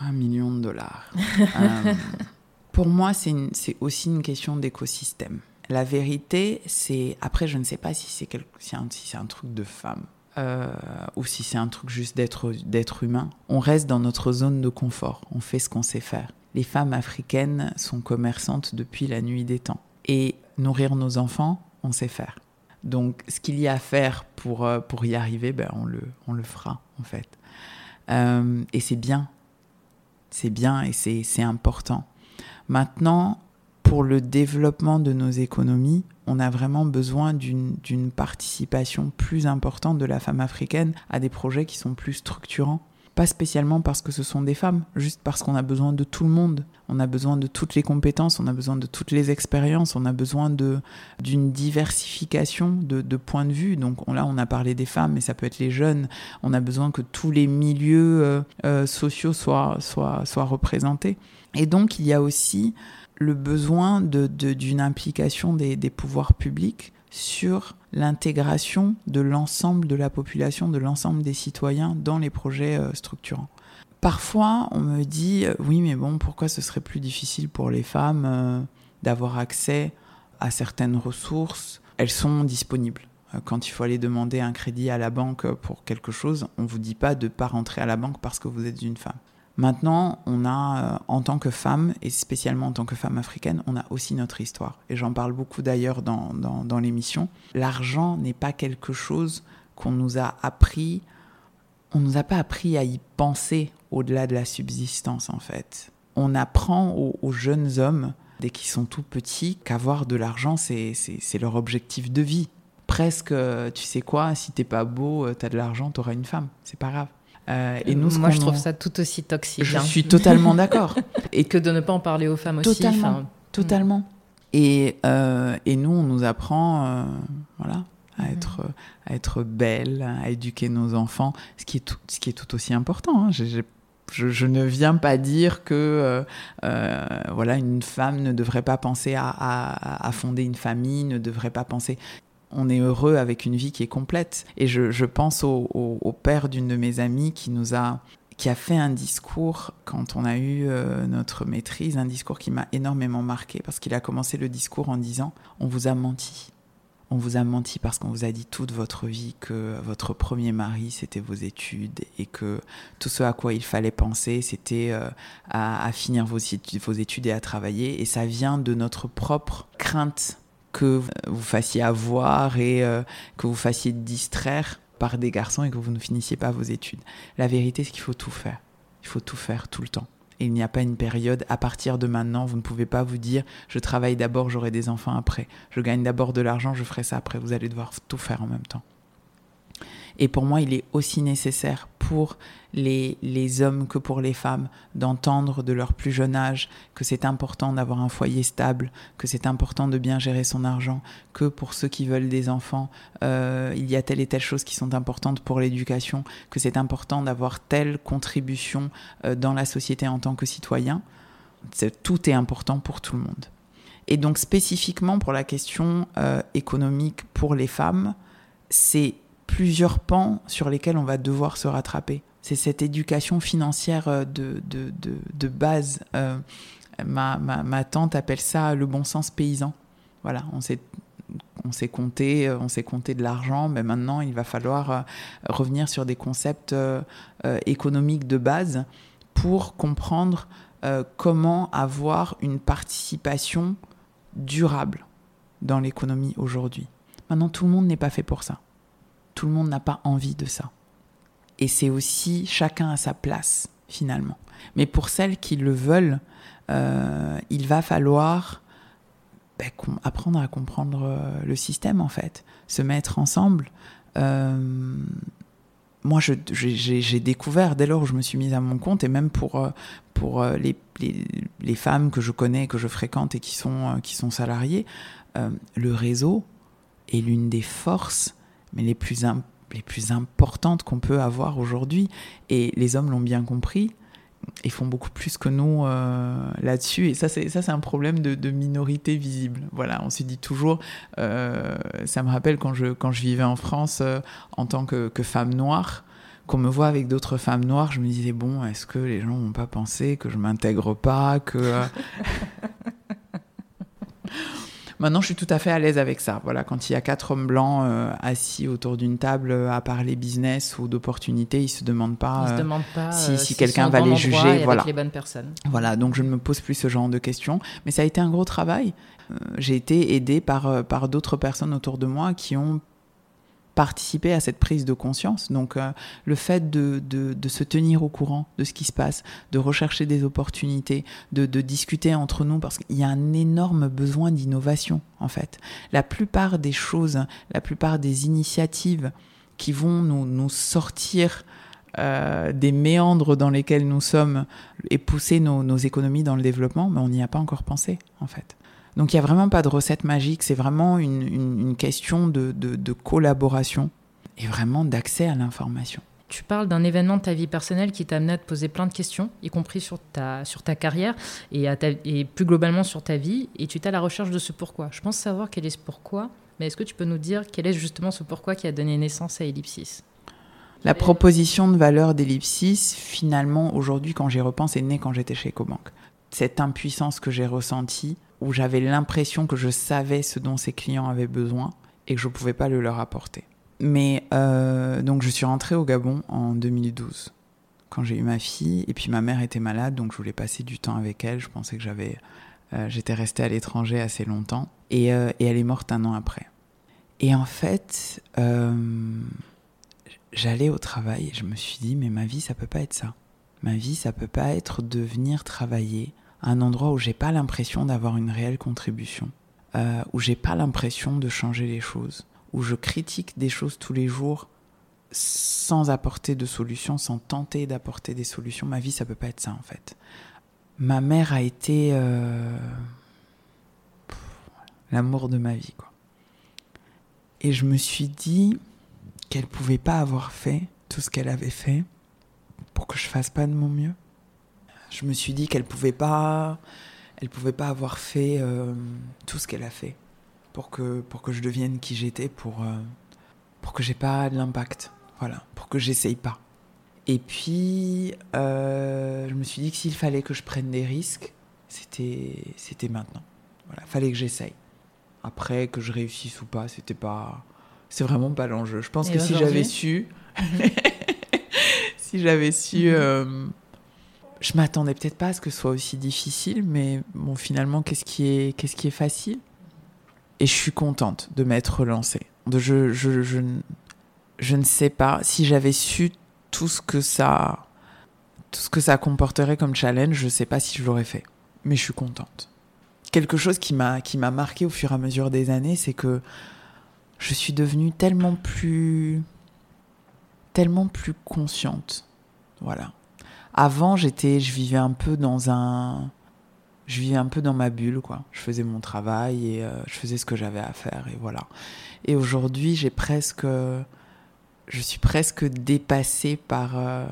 un million de dollars. euh, pour moi, c'est aussi une question d'écosystème. La vérité, c'est... Après, je ne sais pas si c'est un truc de femme euh, ou si c'est un truc juste d'être humain. On reste dans notre zone de confort, on fait ce qu'on sait faire. Les femmes africaines sont commerçantes depuis la nuit des temps. Et nourrir nos enfants, on sait faire. Donc ce qu'il y a à faire pour, euh, pour y arriver, ben, on, le, on le fera en fait. Euh, et c'est bien. C'est bien et c'est important. Maintenant, pour le développement de nos économies, on a vraiment besoin d'une participation plus importante de la femme africaine à des projets qui sont plus structurants. Pas spécialement parce que ce sont des femmes, juste parce qu'on a besoin de tout le monde. On a besoin de toutes les compétences, on a besoin de toutes les expériences, on a besoin d'une diversification de, de, points de vue. Donc on, là, on a parlé des femmes, mais ça peut être les jeunes. On a besoin que tous les milieux euh, euh, sociaux soient, soient, soient représentés. Et donc il y a aussi le besoin d'une implication des, des, pouvoirs publics sur l'intégration de l'ensemble de la population, de l'ensemble des citoyens dans les projets euh, structurants. Parfois, on me dit euh, oui, mais bon, pourquoi ce serait plus difficile pour les femmes euh, d'avoir accès à certaines ressources? Elles sont disponibles. quand il faut aller demander un crédit à la banque pour quelque chose, on ne vous dit pas de ne pas rentrer à la banque parce que vous êtes une femme. Maintenant, on a, en tant que femme, et spécialement en tant que femme africaine, on a aussi notre histoire. Et j'en parle beaucoup d'ailleurs dans, dans l'émission. L'argent n'est pas quelque chose qu'on nous a appris, on nous a pas appris à y penser au-delà de la subsistance en fait. On apprend aux, jeunes hommes, dès qu'ils sont tout petits, qu'avoir de l'argent, c'est leur objectif de vie. Presque, tu sais quoi, si t'es pas beau, euh, t'as de l'argent, t'auras une femme. C'est pas grave. Euh, et nous, Moi, je trouve ça tout aussi toxique. Je hein. suis totalement d'accord. et que de ne pas en parler aux femmes aussi. Totalement. Totalement. Et, euh, et, nous, on nous apprend, voilà, à, être, à être belle, à éduquer nos enfants, ce qui est tout, ce qui est tout aussi important. Hein. je, ne viens pas dire que euh, euh, voilà une femme ne devrait pas penser à, à, fonder une famille, ne devrait pas penser. On est heureux avec une vie qui est complète. Et je, pense au, au, père d'une de mes amies qui nous a qui a fait un discours quand on a eu euh, notre maîtrise, un discours qui m'a énormément marqué parce qu'il a commencé le discours en disant on vous a menti on vous a menti parce qu'on vous a dit toute votre vie que votre premier mari c'était vos études et que tout ce à quoi il fallait penser c'était euh, à, finir vos, vos études et à travailler et ça vient de notre propre crainte que vous fassiez avoir et euh, que vous fassiez distraire par des garçons et que vous ne finissiez pas vos études. La vérité c'est qu'il faut tout faire. Il faut tout faire tout le temps. Et il n'y a pas une période, à partir de maintenant, vous ne pouvez pas vous dire, je travaille d'abord, j'aurai des enfants après. Je gagne d'abord de l'argent, je ferai ça après. Vous allez devoir tout faire en même temps. Et pour moi, il est aussi nécessaire pour les, hommes que pour les femmes d'entendre de leur plus jeune âge que c'est important d'avoir un foyer stable, que c'est important de bien gérer son argent, que pour ceux qui veulent des enfants, euh, il y a telle et telle chose qui sont importantes pour l'éducation, que c'est important d'avoir telle contribution euh, dans la société en tant que citoyen. tout est important pour tout le monde. Et donc spécifiquement pour la question euh, économique pour les femmes, c'est plusieurs pans sur lesquels on va devoir se rattraper. C'est cette éducation financière euh, de, de, de, base. Euh, ma, ma, ma, tante appelle ça le bon sens paysan. Voilà, on sait, on sait compter, euh, on sait compter de l'argent, mais maintenant il va falloir revenir sur des concepts économiques de base pour comprendre comment avoir une participation durable dans l'économie aujourd'hui. Maintenant, tout le monde n'est pas fait pour ça. Tout le monde n'a pas envie de ça. Et c'est aussi chacun à sa place, finalement. Mais pour celles qui le veulent, euh, il va falloir ben, apprendre à comprendre euh, le système, en fait. Se mettre ensemble. Euh, moi, j'ai découvert, dès lors où je me suis mise à mon compte, et même pour, pour les, les, femmes que je connais, que je fréquente et qui sont, qui sont salariées, le réseau est l'une des forces mais les plus, les plus importantes qu'on peut avoir aujourd'hui. Et les hommes l'ont bien compris et font beaucoup plus que nous euh, là-dessus. Et ça, c'est ça, c'est un problème de, minorité visible. Voilà, on se dit toujours. Euh, ça me rappelle quand je quand je vivais en France euh, en tant que, que, femme noire. Qu'on me voit avec d'autres femmes noires, je me disais bon, est-ce que les gens n'ont pas pensé que je m'intègre pas, que Maintenant, je suis tout à fait à l'aise avec ça. Voilà, quand il y a quatre hommes blancs euh, assis autour d'une table euh, à parler business ou d'opportunités, ils se demandent pas, se demandent pas si, si quelqu'un va les juger. voilà. Avec les bonnes personnes. Voilà, donc je ne me pose plus ce genre de questions. Mais ça a été un gros travail. Euh, j'ai été aidée par, par d'autres personnes autour de moi qui ont participer à cette prise de conscience. Donc euh, le fait de, de, se tenir au courant de ce qui se passe, de rechercher des opportunités, de, de discuter entre nous, parce qu'il y a un énorme besoin d'innovation en fait. La plupart des choses, la plupart des initiatives qui vont nous, nous sortir euh, des méandres dans lesquels nous sommes et pousser nos, nos économies dans le développement, mais on n'y a pas encore pensé en fait. Donc il n'y a vraiment pas de recette magique, c'est vraiment une, question de, collaboration et vraiment d'accès à l'information. Tu parles d'un événement de ta vie personnelle qui t'a amené à te poser plein de questions, y compris sur ta, sur ta carrière et, et plus globalement sur ta vie, et tu es à la recherche de ce pourquoi. Je pense savoir quel est ce pourquoi, mais est-ce que tu peux nous dire quel est justement ce pourquoi qui a donné naissance à Ellipsis? La proposition de valeur d'Ellipsis, finalement, aujourd'hui, quand j'y repense, est née quand j'étais chez EcoBank. Cette impuissance que j'ai ressentie où j'avais l'impression que je savais ce dont ces clients avaient besoin et que je ne pouvais pas le leur apporter. Mais euh, donc je suis rentrée au Gabon en 2012 quand j'ai eu ma fille et puis ma mère était malade donc je voulais passer du temps avec elle. Je pensais que j'avais, euh, j'étais restée à l'étranger assez longtemps et, euh, et, elle est morte un an après. Et en fait, j'allais au travail et je me suis dit mais ma vie ça peut pas être ça. Ma vie ça peut pas être de venir travailler un endroit où j'ai pas l'impression d'avoir une réelle contribution, où j'ai pas l'impression de changer les choses où je critique des choses tous les jours sans apporter de solutions, sans tenter d'apporter des solutions. Ma vie, ça peut pas être ça en fait. Ma mère a été euh, l'amour de ma vie, quoi. Et je me suis dit qu'elle pouvait pas avoir fait tout ce qu'elle avait fait pour que je fasse pas de mon mieux. Je me suis dit qu'elle pouvait pas, elle pouvait pas avoir fait euh, tout ce qu'elle a fait pour que, pour que je devienne qui j'étais, pour, euh, pour que j'ai pas de l'impact. Voilà, pour que j'essaye pas. Et puis, euh, je me suis dit que s'il fallait que je prenne des risques, c'était, c'était maintenant. Voilà, fallait que j'essaye. Après, que je réussisse ou pas, c'était pas, c'est vraiment pas l'enjeu. Je pense que si j'avais su, si j'avais su. Je m'attendais peut-être pas à ce que ce soit aussi difficile, mais bon, finalement, qu'est-ce qui est, facile? Et je suis contente de m'être relancée. De, je, ne sais pas si j'avais su tout ce que ça tout ce que ça comporterait comme challenge, je ne sais pas si je l'aurais fait. Mais je suis contente. Quelque chose qui m'a qui m'a marqué au fur et à mesure des années, c'est que je suis devenue tellement plus tellement plus consciente. Voilà. Avant, j'étais je vivais un peu dans un je vivais un peu dans ma bulle, quoi. Je faisais mon travail et euh, je faisais ce que j'avais à faire et voilà. Et aujourd'hui, j'ai presque, je suis presque dépassée par euh,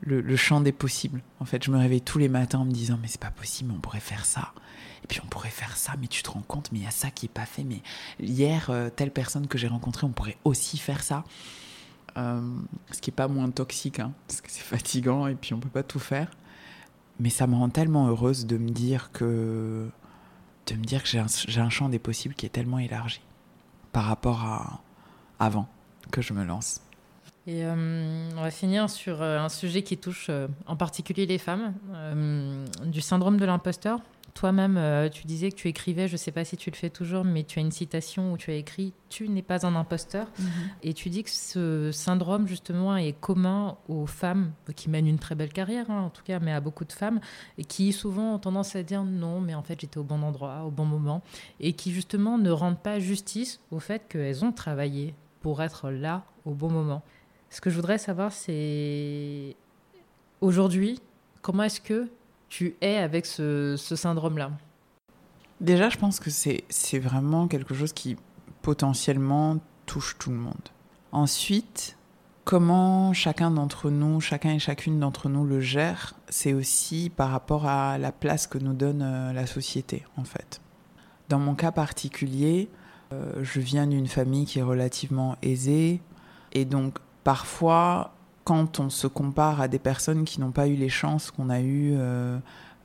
le, champ des possibles. En fait, je me réveille tous les matins en me disant mais c'est pas possible, on pourrait faire ça. Et puis on pourrait faire ça, mais tu te rends compte, mais il y a ça qui est pas fait. Mais hier, euh, telle personne que j'ai rencontrée, on pourrait aussi faire ça. Ce qui est pas moins toxique, hein, parce que c'est fatigant et puis on peut pas tout faire mais ça me rend tellement heureuse de me dire que de me dire que j'ai un, champ des possibles qui est tellement élargi par rapport à avant que je me lance. Et euh, on va finir sur euh, un sujet qui touche euh, en particulier les femmes, du syndrome de l'imposteur. Toi-même, euh, tu disais que tu écrivais, je ne sais pas si tu le fais toujours, mais tu as une citation où tu as écrit Tu n'es pas un imposteur. Mhm. Et tu dis que ce syndrome, justement, est commun aux femmes qui mènent une très belle carrière, hein, en tout cas, mais à beaucoup de femmes, et qui souvent ont tendance à dire Non, mais en fait, j'étais au bon endroit, au bon moment, et qui, justement, ne rendent pas justice au fait qu'elles ont travaillé pour être là au bon moment. Ce que je voudrais savoir, c'est aujourd'hui, comment est-ce que tu es avec ce, syndrome-là Déjà, je pense que c'est vraiment quelque chose qui potentiellement touche tout le monde. Ensuite, comment chacun d'entre nous, chacun et chacune d'entre nous le gère, c'est aussi par rapport à la place que nous donne euh, la société, en fait. Dans mon cas particulier, euh, je viens d'une famille qui est relativement aisée, et donc parfois, quand on se compare à des personnes qui n'ont pas eu les chances qu'on a eu, euh,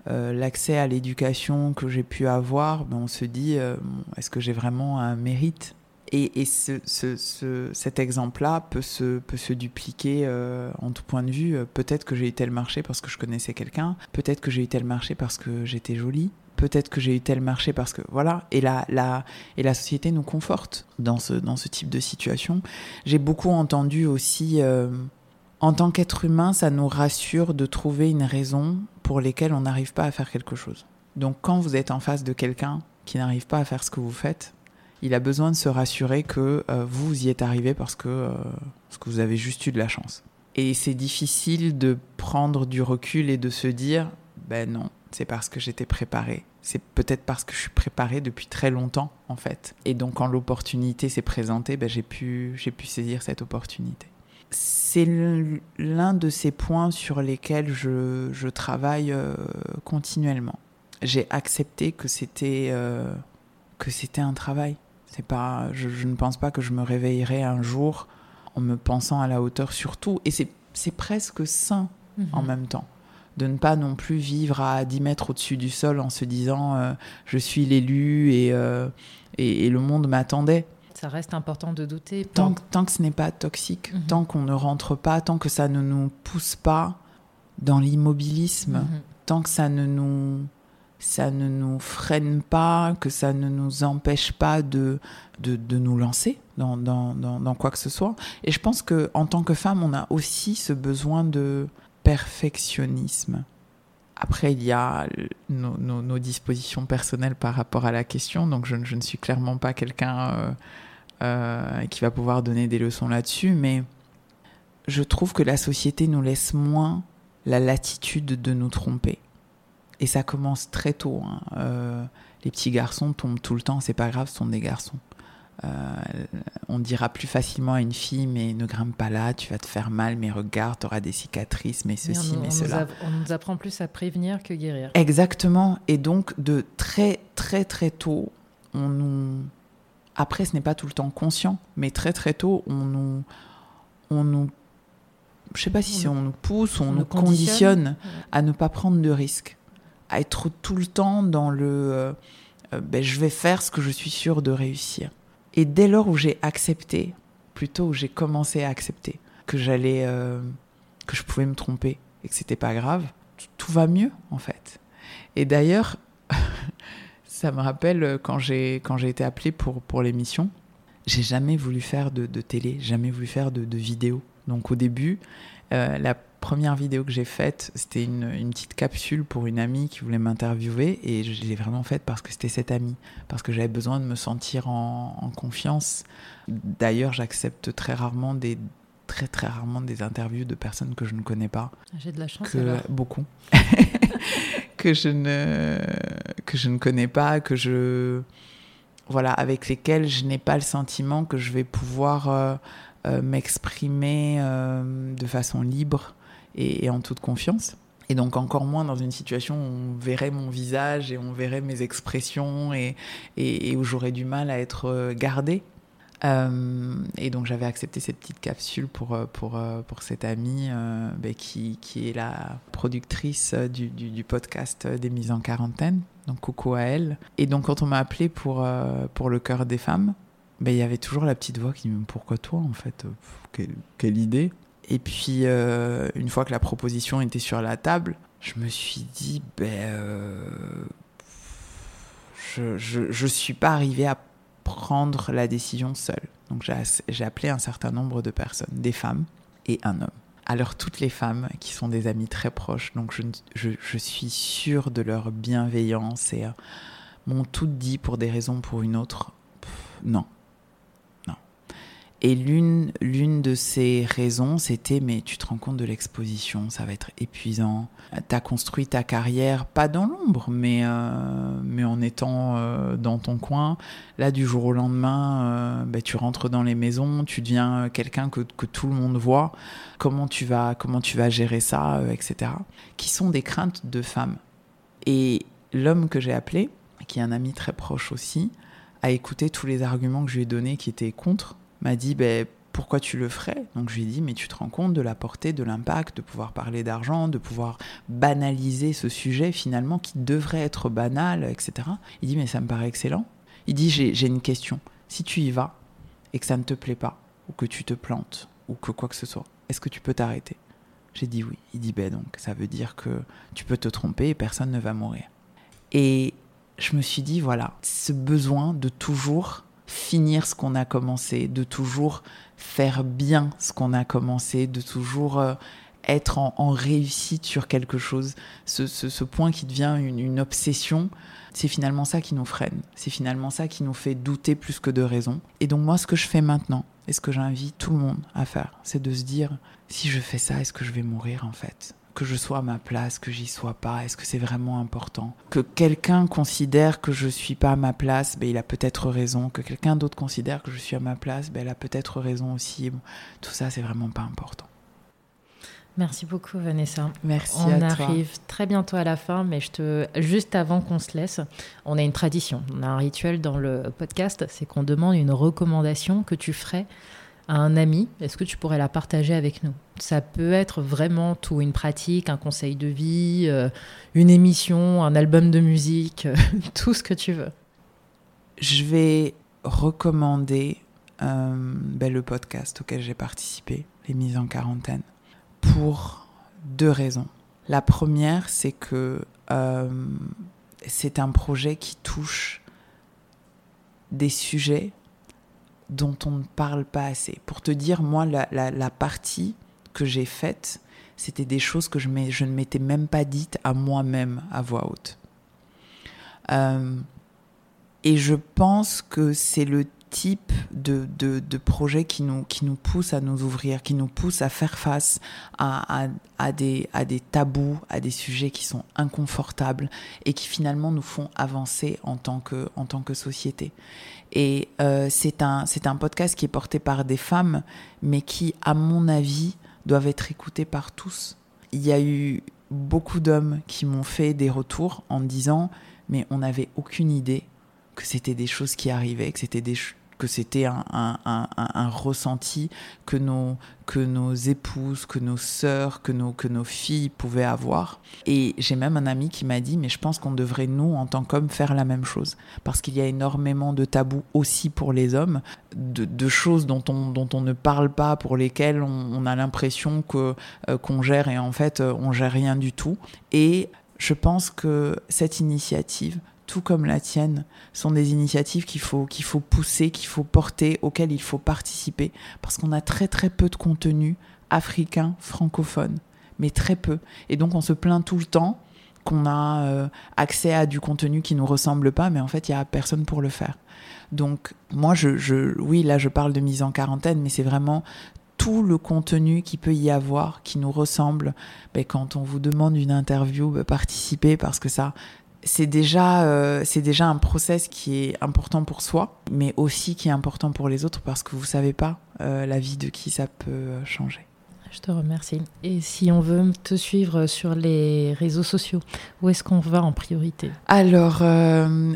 euh, l'accès à l'éducation que j'ai pu avoir, ben on se dit euh, est-ce que j'ai vraiment un mérite? Et, et ce, ce, cet exemple-là peut se, dupliquer en tout point de vue. Peut-être que j'ai eu tel marché parce que je connaissais quelqu'un, peut-être que j'ai eu tel marché parce que j'étais jolie, peut-être que j'ai eu tel marché parce que voilà. Et la, société nous conforte dans ce type de situation. J'ai beaucoup entendu aussi en tant qu'être humain, ça nous rassure de trouver une raison pour laquelle on n'arrive pas à faire quelque chose. Donc quand vous êtes en face de quelqu'un qui n'arrive pas à faire ce que vous faites, il a besoin de se rassurer que euh, vous y êtes arrivé parce que, euh, parce que vous avez juste eu de la chance. Et c'est difficile de prendre du recul et de se dire, ben non, c'est parce que j'étais préparé. C'est peut-être parce que je suis préparé depuis très longtemps, en fait. Et donc, quand l'opportunité s'est présentée, ben, j'ai pu, pu saisir cette opportunité c'est l'un de ces points sur lesquels je, travaille euh, continuellement. J'ai accepté que c'était euh, que c'était un travail. C'est pas, je, ne pense pas que je me réveillerai un jour en me pensant à la hauteur surtout. Et c'est presque sain en mhm. même temps de ne pas non plus vivre à 10 mètres au-dessus du sol en se disant euh, je suis l'élu et, et, le monde m'attendait. Ça reste important de douter. Tant, tant que ce n'est pas toxique, mhm. tant qu'on ne rentre pas, tant que ça ne nous pousse pas dans l'immobilisme, mhm. tant que ça ne nous ça ne nous freine pas, que ça ne nous empêche pas de, de, de nous lancer dans, dans, dans, dans, quoi que ce soit. Et je pense qu'en tant que femme, on a aussi ce besoin de perfectionnisme. Après, il y a nos, nos, nos, dispositions personnelles par rapport à la question, donc je, je ne suis clairement pas quelqu'un euh, euh, qui va pouvoir donner des leçons là-dessus, mais je trouve que la société nous laisse moins la latitude de nous tromper. Et ça commence très tôt. Hein. Euh, les petits garçons tombent tout le temps, c'est pas grave, ce sont des garçons. Euh, on dira plus facilement à une fille, mais ne grimpe pas là, tu vas te faire mal, mais regarde, tu auras des cicatrices, mais ceci, mais cela. on nous apprend plus à prévenir que guérir. Exactement. Et donc, de très, très, très tôt, on nous. Après, ce n'est pas tout le temps conscient, mais très, très tôt, on nous. On nous je sais pas si on, nous pousse, on, on nous conditionne, à ne pas prendre de risques à être tout le temps dans le euh, euh, ben, je vais faire ce que je suis sûre de réussir. Et dès lors où j'ai accepté, plutôt où j'ai commencé à accepter que j'allais, euh, que je pouvais me tromper et que c'était pas grave, tout va mieux en fait. Et d'ailleurs, ça me rappelle quand j'ai quand j'ai été appelée pour pour l'émission, j'ai jamais voulu faire de, télé, jamais voulu faire de, vidéo. Donc au début, euh, la première vidéo que j'ai faite, c'était une, petite capsule pour une amie qui voulait m'interviewer et je l'ai vraiment faite parce que c'était cette amie, parce que j'avais besoin de me sentir en, en confiance. D'ailleurs, j'accepte très rarement des très très rarement des interviews de personnes que je ne connais pas. J'ai de la chance. Que, alors. Beaucoup. que je ne que je ne connais pas, que je voilà avec lesquelles je n'ai pas le sentiment que je vais pouvoir euh, euh, m'exprimer euh, de façon libre et, et, en toute confiance. Et donc encore moins dans une situation où on verrait mon visage et on verrait mes expressions et, et, et où j'aurais du mal à être gardée. Euh, et donc j'avais accepté cette petite capsule pour, pour, pour cette amie euh, bah, qui, qui, est la productrice du, podcast des mises en quarantaine. Donc coucou à elle. Et donc quand on m'a appelé pour, pour le cœur des femmes, ben, il y avait toujours la petite voix qui me pourquoi toi en fait quelle, idée? Et puis euh, une fois que la proposition était sur la table je me suis dit ben euh, je, je, je suis pas arrivée à prendre la décision seule. Donc j'ai appelé un certain nombre de personnes des femmes et un homme. Alors toutes les femmes qui sont des amies très proches donc je, suis sûre de leur bienveillance et euh, m'ont toutes dit pour des raisons pour une autre non et l'une, l'une de ces raisons, c'était mais tu te rends compte de l'exposition, ça va être épuisant. Tu as construit ta carrière, pas dans l'ombre, mais, euh, mais en étant euh, dans ton coin. Là, du jour au lendemain, euh, bah, tu rentres dans les maisons, tu deviens quelqu'un que, que tout le monde voit. Comment tu vas, comment tu vas gérer ça, euh, etc. Qui sont des craintes de femmes. Et l'homme que j'ai appelé, qui est un ami très proche aussi, a écouté tous les arguments que je lui ai donnés qui étaient contre m'a dit ben, pourquoi tu le ferais? Donc je lui ai dit mais tu te rends compte de la portée, de l'impact, de pouvoir parler d'argent, de pouvoir banaliser ce sujet finalement qui devrait être banal, etc. Il dit mais ça me paraît excellent. Il dit j'ai une question. Si tu y vas et que ça ne te plaît pas, ou que tu te plantes, ou que quoi que ce soit, est-ce que tu peux t'arrêter? J'ai dit oui. Il dit ben donc ça veut dire que tu peux te tromper et personne ne va mourir. Et je me suis dit voilà, ce besoin de toujours finir ce qu'on a commencé, de toujours faire bien ce qu'on a commencé, de toujours euh, être en, réussite sur quelque chose, ce point qui devient une, une obsession, c'est finalement ça qui nous freine, c'est finalement ça qui nous fait douter plus que de raison. Et donc moi, ce que je fais maintenant, et ce que j'invite tout le monde à faire, c'est de se dire, si je fais ça, est-ce que je vais mourir en fait? Que je sois à ma place, que j'y sois pas Est-ce que c'est vraiment important? Que quelqu'un considère que je suis pas à ma place, ben, il a peut-être raison. Que quelqu'un d'autre considère que je suis à ma place, ben, il a peut-être raison aussi. Bon, tout ça, c'est vraiment pas important. Merci beaucoup Vanessa. Merci on à arrive toi. très bientôt à la fin, mais je te juste avant qu'on se laisse, on a une tradition, on a un rituel dans le podcast, c'est qu'on demande une recommandation que tu ferais à un ami, est-ce que tu pourrais la partager avec nous? Ça peut être vraiment tout, une pratique, un conseil de vie, euh, une émission, un album de musique, euh, tout ce que tu veux. Je vais recommander ben, le podcast auquel j'ai participé, les mises en quarantaine, pour deux raisons. La première, c'est que c'est un projet qui touche des sujets dont on ne parle pas assez. Pour te dire, moi, la, partie que j'ai faite, c'était des choses que je, ne m'étais même pas dites à moi-même à voix haute. Euh, et je pense que c'est le type de, projet qui nous, pousse à nous ouvrir, qui nous pousse à faire face à, à, des, à des tabous, à des sujets qui sont inconfortables et qui finalement nous font avancer en tant que, en tant que société. Et euh, c'est un, un podcast qui est porté par des femmes, mais qui, à mon avis, doivent être écoutés par tous. Il y a eu beaucoup d'hommes qui m'ont fait des retours en me disant mais on n'avait aucune idée que c'était des choses qui arrivaient, que c'était des, que c'était un, ressenti que nos, que nos épouses, que nos sœurs, que nos, que nos filles pouvaient avoir. Et j'ai même un ami qui m'a dit, mais je pense qu'on devrait, nous, en tant qu'hommes, faire la même chose. Parce qu'il y a énormément de tabous aussi pour les hommes, de, choses dont on, dont on ne parle pas, pour lesquelles on, a l'impression euh, qu'on gère et en fait, euh, on gère rien du tout. Et je pense que cette initiative tout comme la tienne, sont des initiatives qu'il faut, qu'il faut pousser, qu'il faut porter, auxquelles il faut participer, parce qu'on a très très peu de contenu africain, francophone, mais très peu. Et donc on se plaint tout le temps qu'on a euh, accès à du contenu qui nous ressemble pas, mais en fait il y a personne pour le faire. Donc moi, je, je, oui, là je parle de mise en quarantaine, mais c'est vraiment tout le contenu qui peut y avoir, qui nous ressemble. Ben, quand on vous demande une interview, ben, participez parce que ça, c'est déjà, euh, c'est déjà un process qui est important pour soi, mais aussi qui est important pour les autres parce que vous savez pas euh, la vie de qui ça peut euh, changer. Je te remercie. Et si on veut te suivre sur les réseaux sociaux, où est-ce qu'on va en priorité? Alors,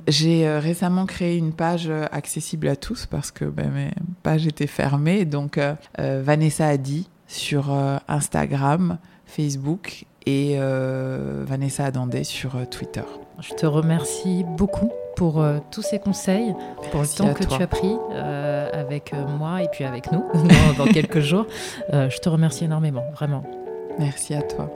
j'ai récemment créé une page accessible à tous parce que ben, mes pages étaient fermées. Donc, Vanessa a dit sur Instagram, Facebook et Vanessa Adandé sur Twitter. Je te remercie beaucoup pour euh, tous ces conseils, pour le temps que tu as pris euh, avec euh, moi et puis avec nous dans quelques jours. je te remercie énormément, vraiment. Merci à toi.